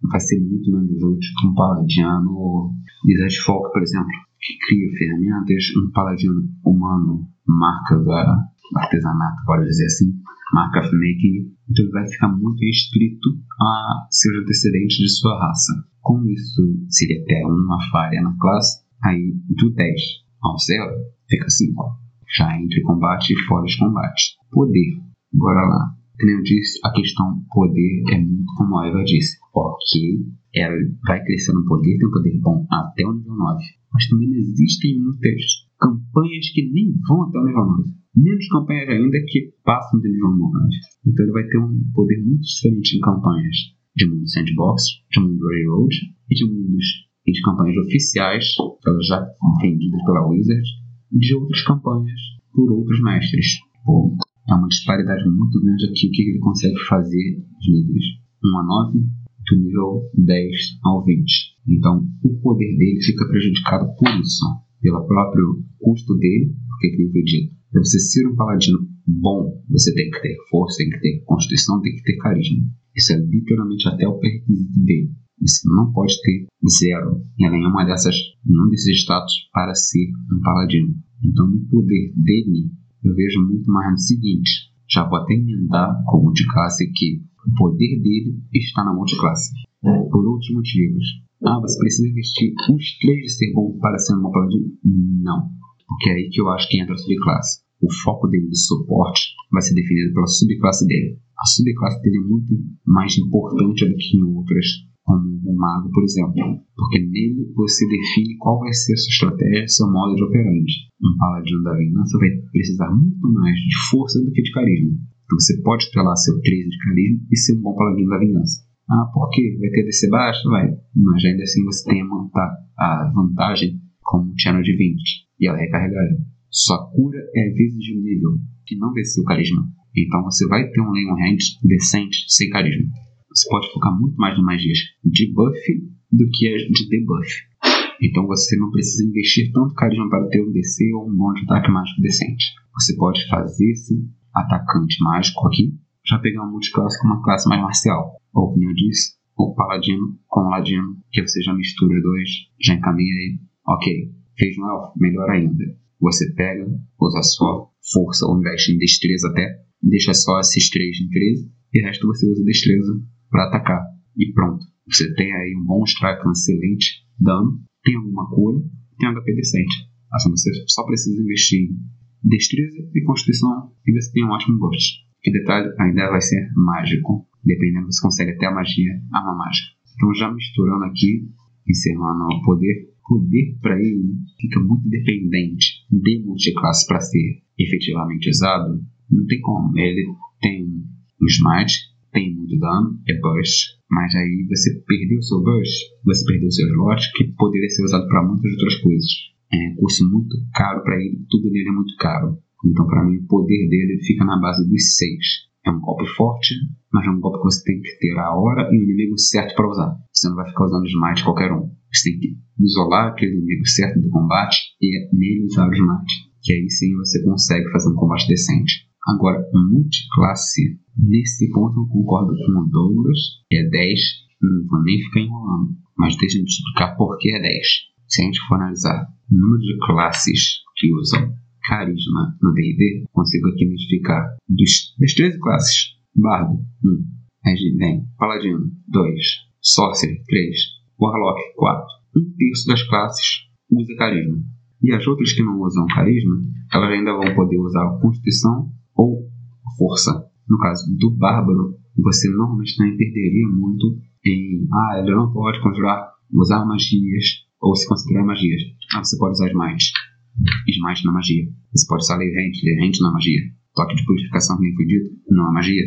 vai ser muito menos útil que um paladino Wizard Folk, por exemplo, que cria ferramentas. Um paladino humano, marca da artesanato, pode dizer assim, marca of making, então ele vai ficar muito restrito a seus antecedentes de sua raça. Como isso seria até uma falha na classe, aí do 10 ao 0 fica 5, já entre combate e fora de combate. Poder, bora lá. Como eu disse, a questão poder é muito como a Eva disse. Ok, ela vai crescendo poder, tem um poder bom até o nível 9. Mas também existem muitas campanhas que nem vão até o nível 9 menos campanhas ainda que passam de nível 9. Então ele vai ter um poder muito diferente em campanhas de mundo sandbox, de mundo railroad e de mundos e de campanhas oficiais, elas já vendidas pela Wizard, de outras campanhas por outros mestres. Pô, é uma disparidade muito grande aqui o que ele consegue fazer de níveis 1 a 9, do nível 10 ao 20. Então, o poder dele fica prejudicado por isso, pelo próprio custo dele, porque, como foi dito, para você ser um paladino bom, você tem que ter força, tem que ter constituição, tem que ter carisma. Isso é literalmente até o pré-requisito dele. Você não pode ter zero em nenhuma dessas, nenhum desses status para ser um paladino. Então, no poder dele, eu vejo muito mais no seguinte: já vou até emendar com multiclasse que o poder dele está na multiclasse. Por outros motivos. Ah, você precisa investir os três de ser bom para ser uma paladino? Não. Porque é aí que eu acho que entra a subclasse. O foco dele de suporte vai ser definido pela subclasse dele. A subclasse dele é muito mais importante do que em outras como o mago, por exemplo, porque nele você define qual vai ser a sua estratégia, seu modo de operante. Um paladino da vingança vai precisar muito mais de força do que de carisma. Então você pode lá seu 13 de carisma e ser um bom paladino da vingança. Ah, por quê? Vai ter DC baixo? Vai. Mas ainda assim você tem a, vantagem como um channel de 20 e ela é recarregável. Sua cura é vezes de um nível que não vê seu carisma. Então você vai ter um Leon Hand decente sem carisma você pode focar muito mais em magias de buff do que as de debuff. Então você não precisa investir tanto carisma para ter um DC ou um bom de ataque mágico decente. Você pode fazer esse atacante mágico aqui, já pegar um multiclasse com uma classe mais marcial. Ou como eu disse, o paladino com o ladino, que você já mistura os dois, já encaminha aí. Ok, fez um elfo, melhor ainda. Você pega, usa só força ou investe em destreza até, deixa só esses três em 13 e o resto você usa destreza para atacar. E pronto. Você tem aí um bom strike, um excelente dano, tem alguma cura, tem HP decente. Assim você só precisa investir em destreza e constituição e você tem um ótimo burst. Que detalhe, ainda vai ser mágico. Dependendo, você consegue até a magia, arma mágica. Então, já misturando aqui, encerrando o poder, poder para ele fica muito dependente de multiclasse para ser efetivamente usado. Não tem como. Ele tem um smite, tem muito dano, é burst, mas aí você perdeu o seu burst, você perdeu o seu slot, que poderia ser usado para muitas outras coisas. É um curso muito caro para ele, tudo dele é muito caro. Então, para mim, o poder dele fica na base dos 6. É um golpe forte, mas é um golpe que você tem que ter a hora e o inimigo certo para usar. Você não vai ficar usando smite qualquer um. Você tem que isolar aquele inimigo certo do combate e nele usar o smite. Que aí sim você consegue fazer um combate decente. Agora, multiclasse, nesse ponto eu concordo com o Douglas, que é 10, não vou nem ficar enrolando, mas deixa eu explicar por que é 10. Se a gente for analisar o número de classes que usam carisma no D&D, consigo aqui identificar dos, das 13 classes, Bardo, 1, aí vem Paladino, 2, Sorcerer, 3, Warlock, 4. Um terço das classes usa carisma. E as outras que não usam carisma, elas ainda vão poder usar a Constituição ou força. No caso do bárbaro, você normalmente também perderia muito em ah, ele não pode conjurar, usar magias ou se considerar magias. Ah, você pode usar smite. Smite na magia. Você pode usar Levent, Levent na magia. Toque de purificação, que nem foi dito, não é magia.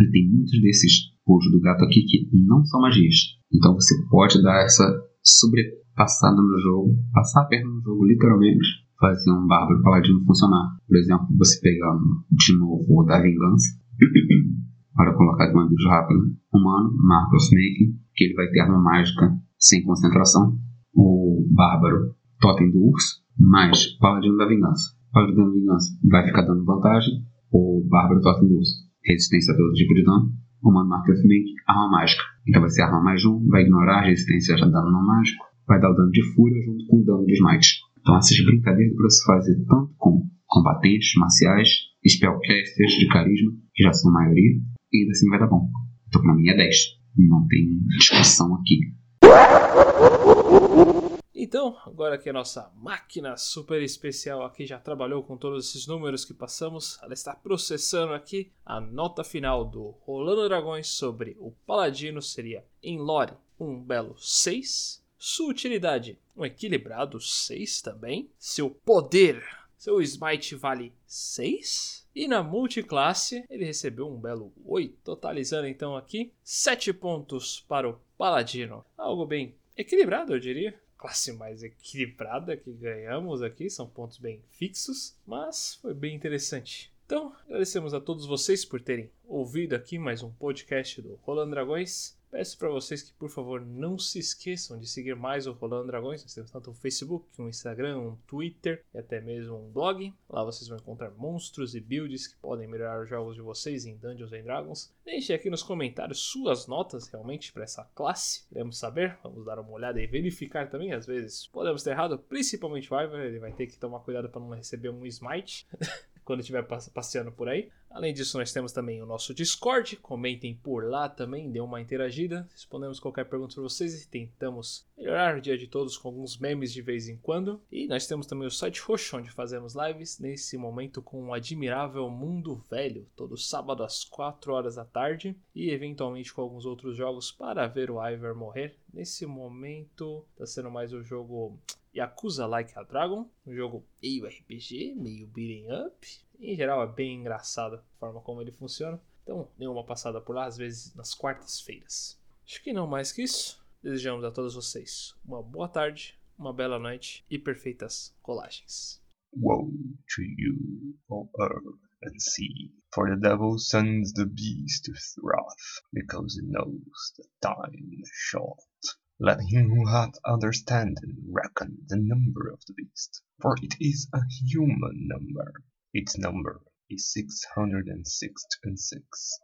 E tem muitos desses pulos do gato aqui que não são magias. Então você pode dar essa sobrepassada no jogo, passar a perna no jogo literalmente, fazer um bárbaro paladino funcionar. Por exemplo, você pegar de novo o da vingança, para colocar de uma vez rápido, humano, Marcos Making, que ele vai ter arma mágica sem concentração, o bárbaro totem do urso, mais paladino da vingança. Paladino da vingança vai ficar dando vantagem, o bárbaro totem do urso, resistência a todo tipo de dano, humano Marcos Making, arma mágica. Então vai ser arma mais um, vai ignorar a resistência a dano não mágico, vai dar o dano de fúria junto com o dano de smite. Então essas brincadeiras para se fazer tanto com combatentes marciais, spellcasters de carisma, que já são a maioria, e ainda assim vai dar bom. Então para mim é 10. Não tem discussão aqui. Então, agora que a nossa máquina super especial aqui já trabalhou com todos esses números que passamos, ela está processando aqui a nota final do Rolando Dragões sobre o Paladino seria em lore um belo 6, sua utilidade, um equilibrado 6 também. Seu poder, seu smite vale 6. E na multiclasse, ele recebeu um belo 8, totalizando então aqui 7 pontos para o Paladino. Algo bem equilibrado, eu diria. Classe mais equilibrada que ganhamos aqui, são pontos bem fixos, mas foi bem interessante. Então, agradecemos a todos vocês por terem ouvido aqui mais um podcast do Rolando Dragões. Peço para vocês que, por favor, não se esqueçam de seguir mais o Rolando Dragões. Nós temos tanto um Facebook, um Instagram, um Twitter e até mesmo um blog. Lá vocês vão encontrar monstros e builds que podem melhorar os jogos de vocês em Dungeons Dragons. Deixe aqui nos comentários suas notas realmente para essa classe. Queremos saber, vamos dar uma olhada e verificar também. Às vezes podemos ter errado, principalmente o Ivar, ele vai ter que tomar cuidado para não receber um smite. quando estiver passeando por aí. Além disso, nós temos também o nosso Discord. Comentem por lá também, dê uma interagida. Respondemos qualquer pergunta para vocês e tentamos melhorar o dia de todos com alguns memes de vez em quando. E nós temos também o site Roxo, onde fazemos lives nesse momento com o admirável Mundo Velho, todo sábado às 4 horas da tarde. E eventualmente com alguns outros jogos para ver o Iver morrer. Nesse momento está sendo mais o jogo Yakuza Like a Dragon, um jogo meio RPG, meio beating up. Em geral é bem engraçado a forma como ele funciona. Então, dê uma passada por lá, às vezes nas quartas-feiras. Acho que não mais que isso. Desejamos a todos vocês uma boa tarde, uma bela noite e perfeitas colagens. Woe to you, O earth and sea, for the devil sends the beast with wrath, because he knows that time is short. Let him who hath understanding reckon the number of the beast, for it is a human number. Its number is six hundred and six and six.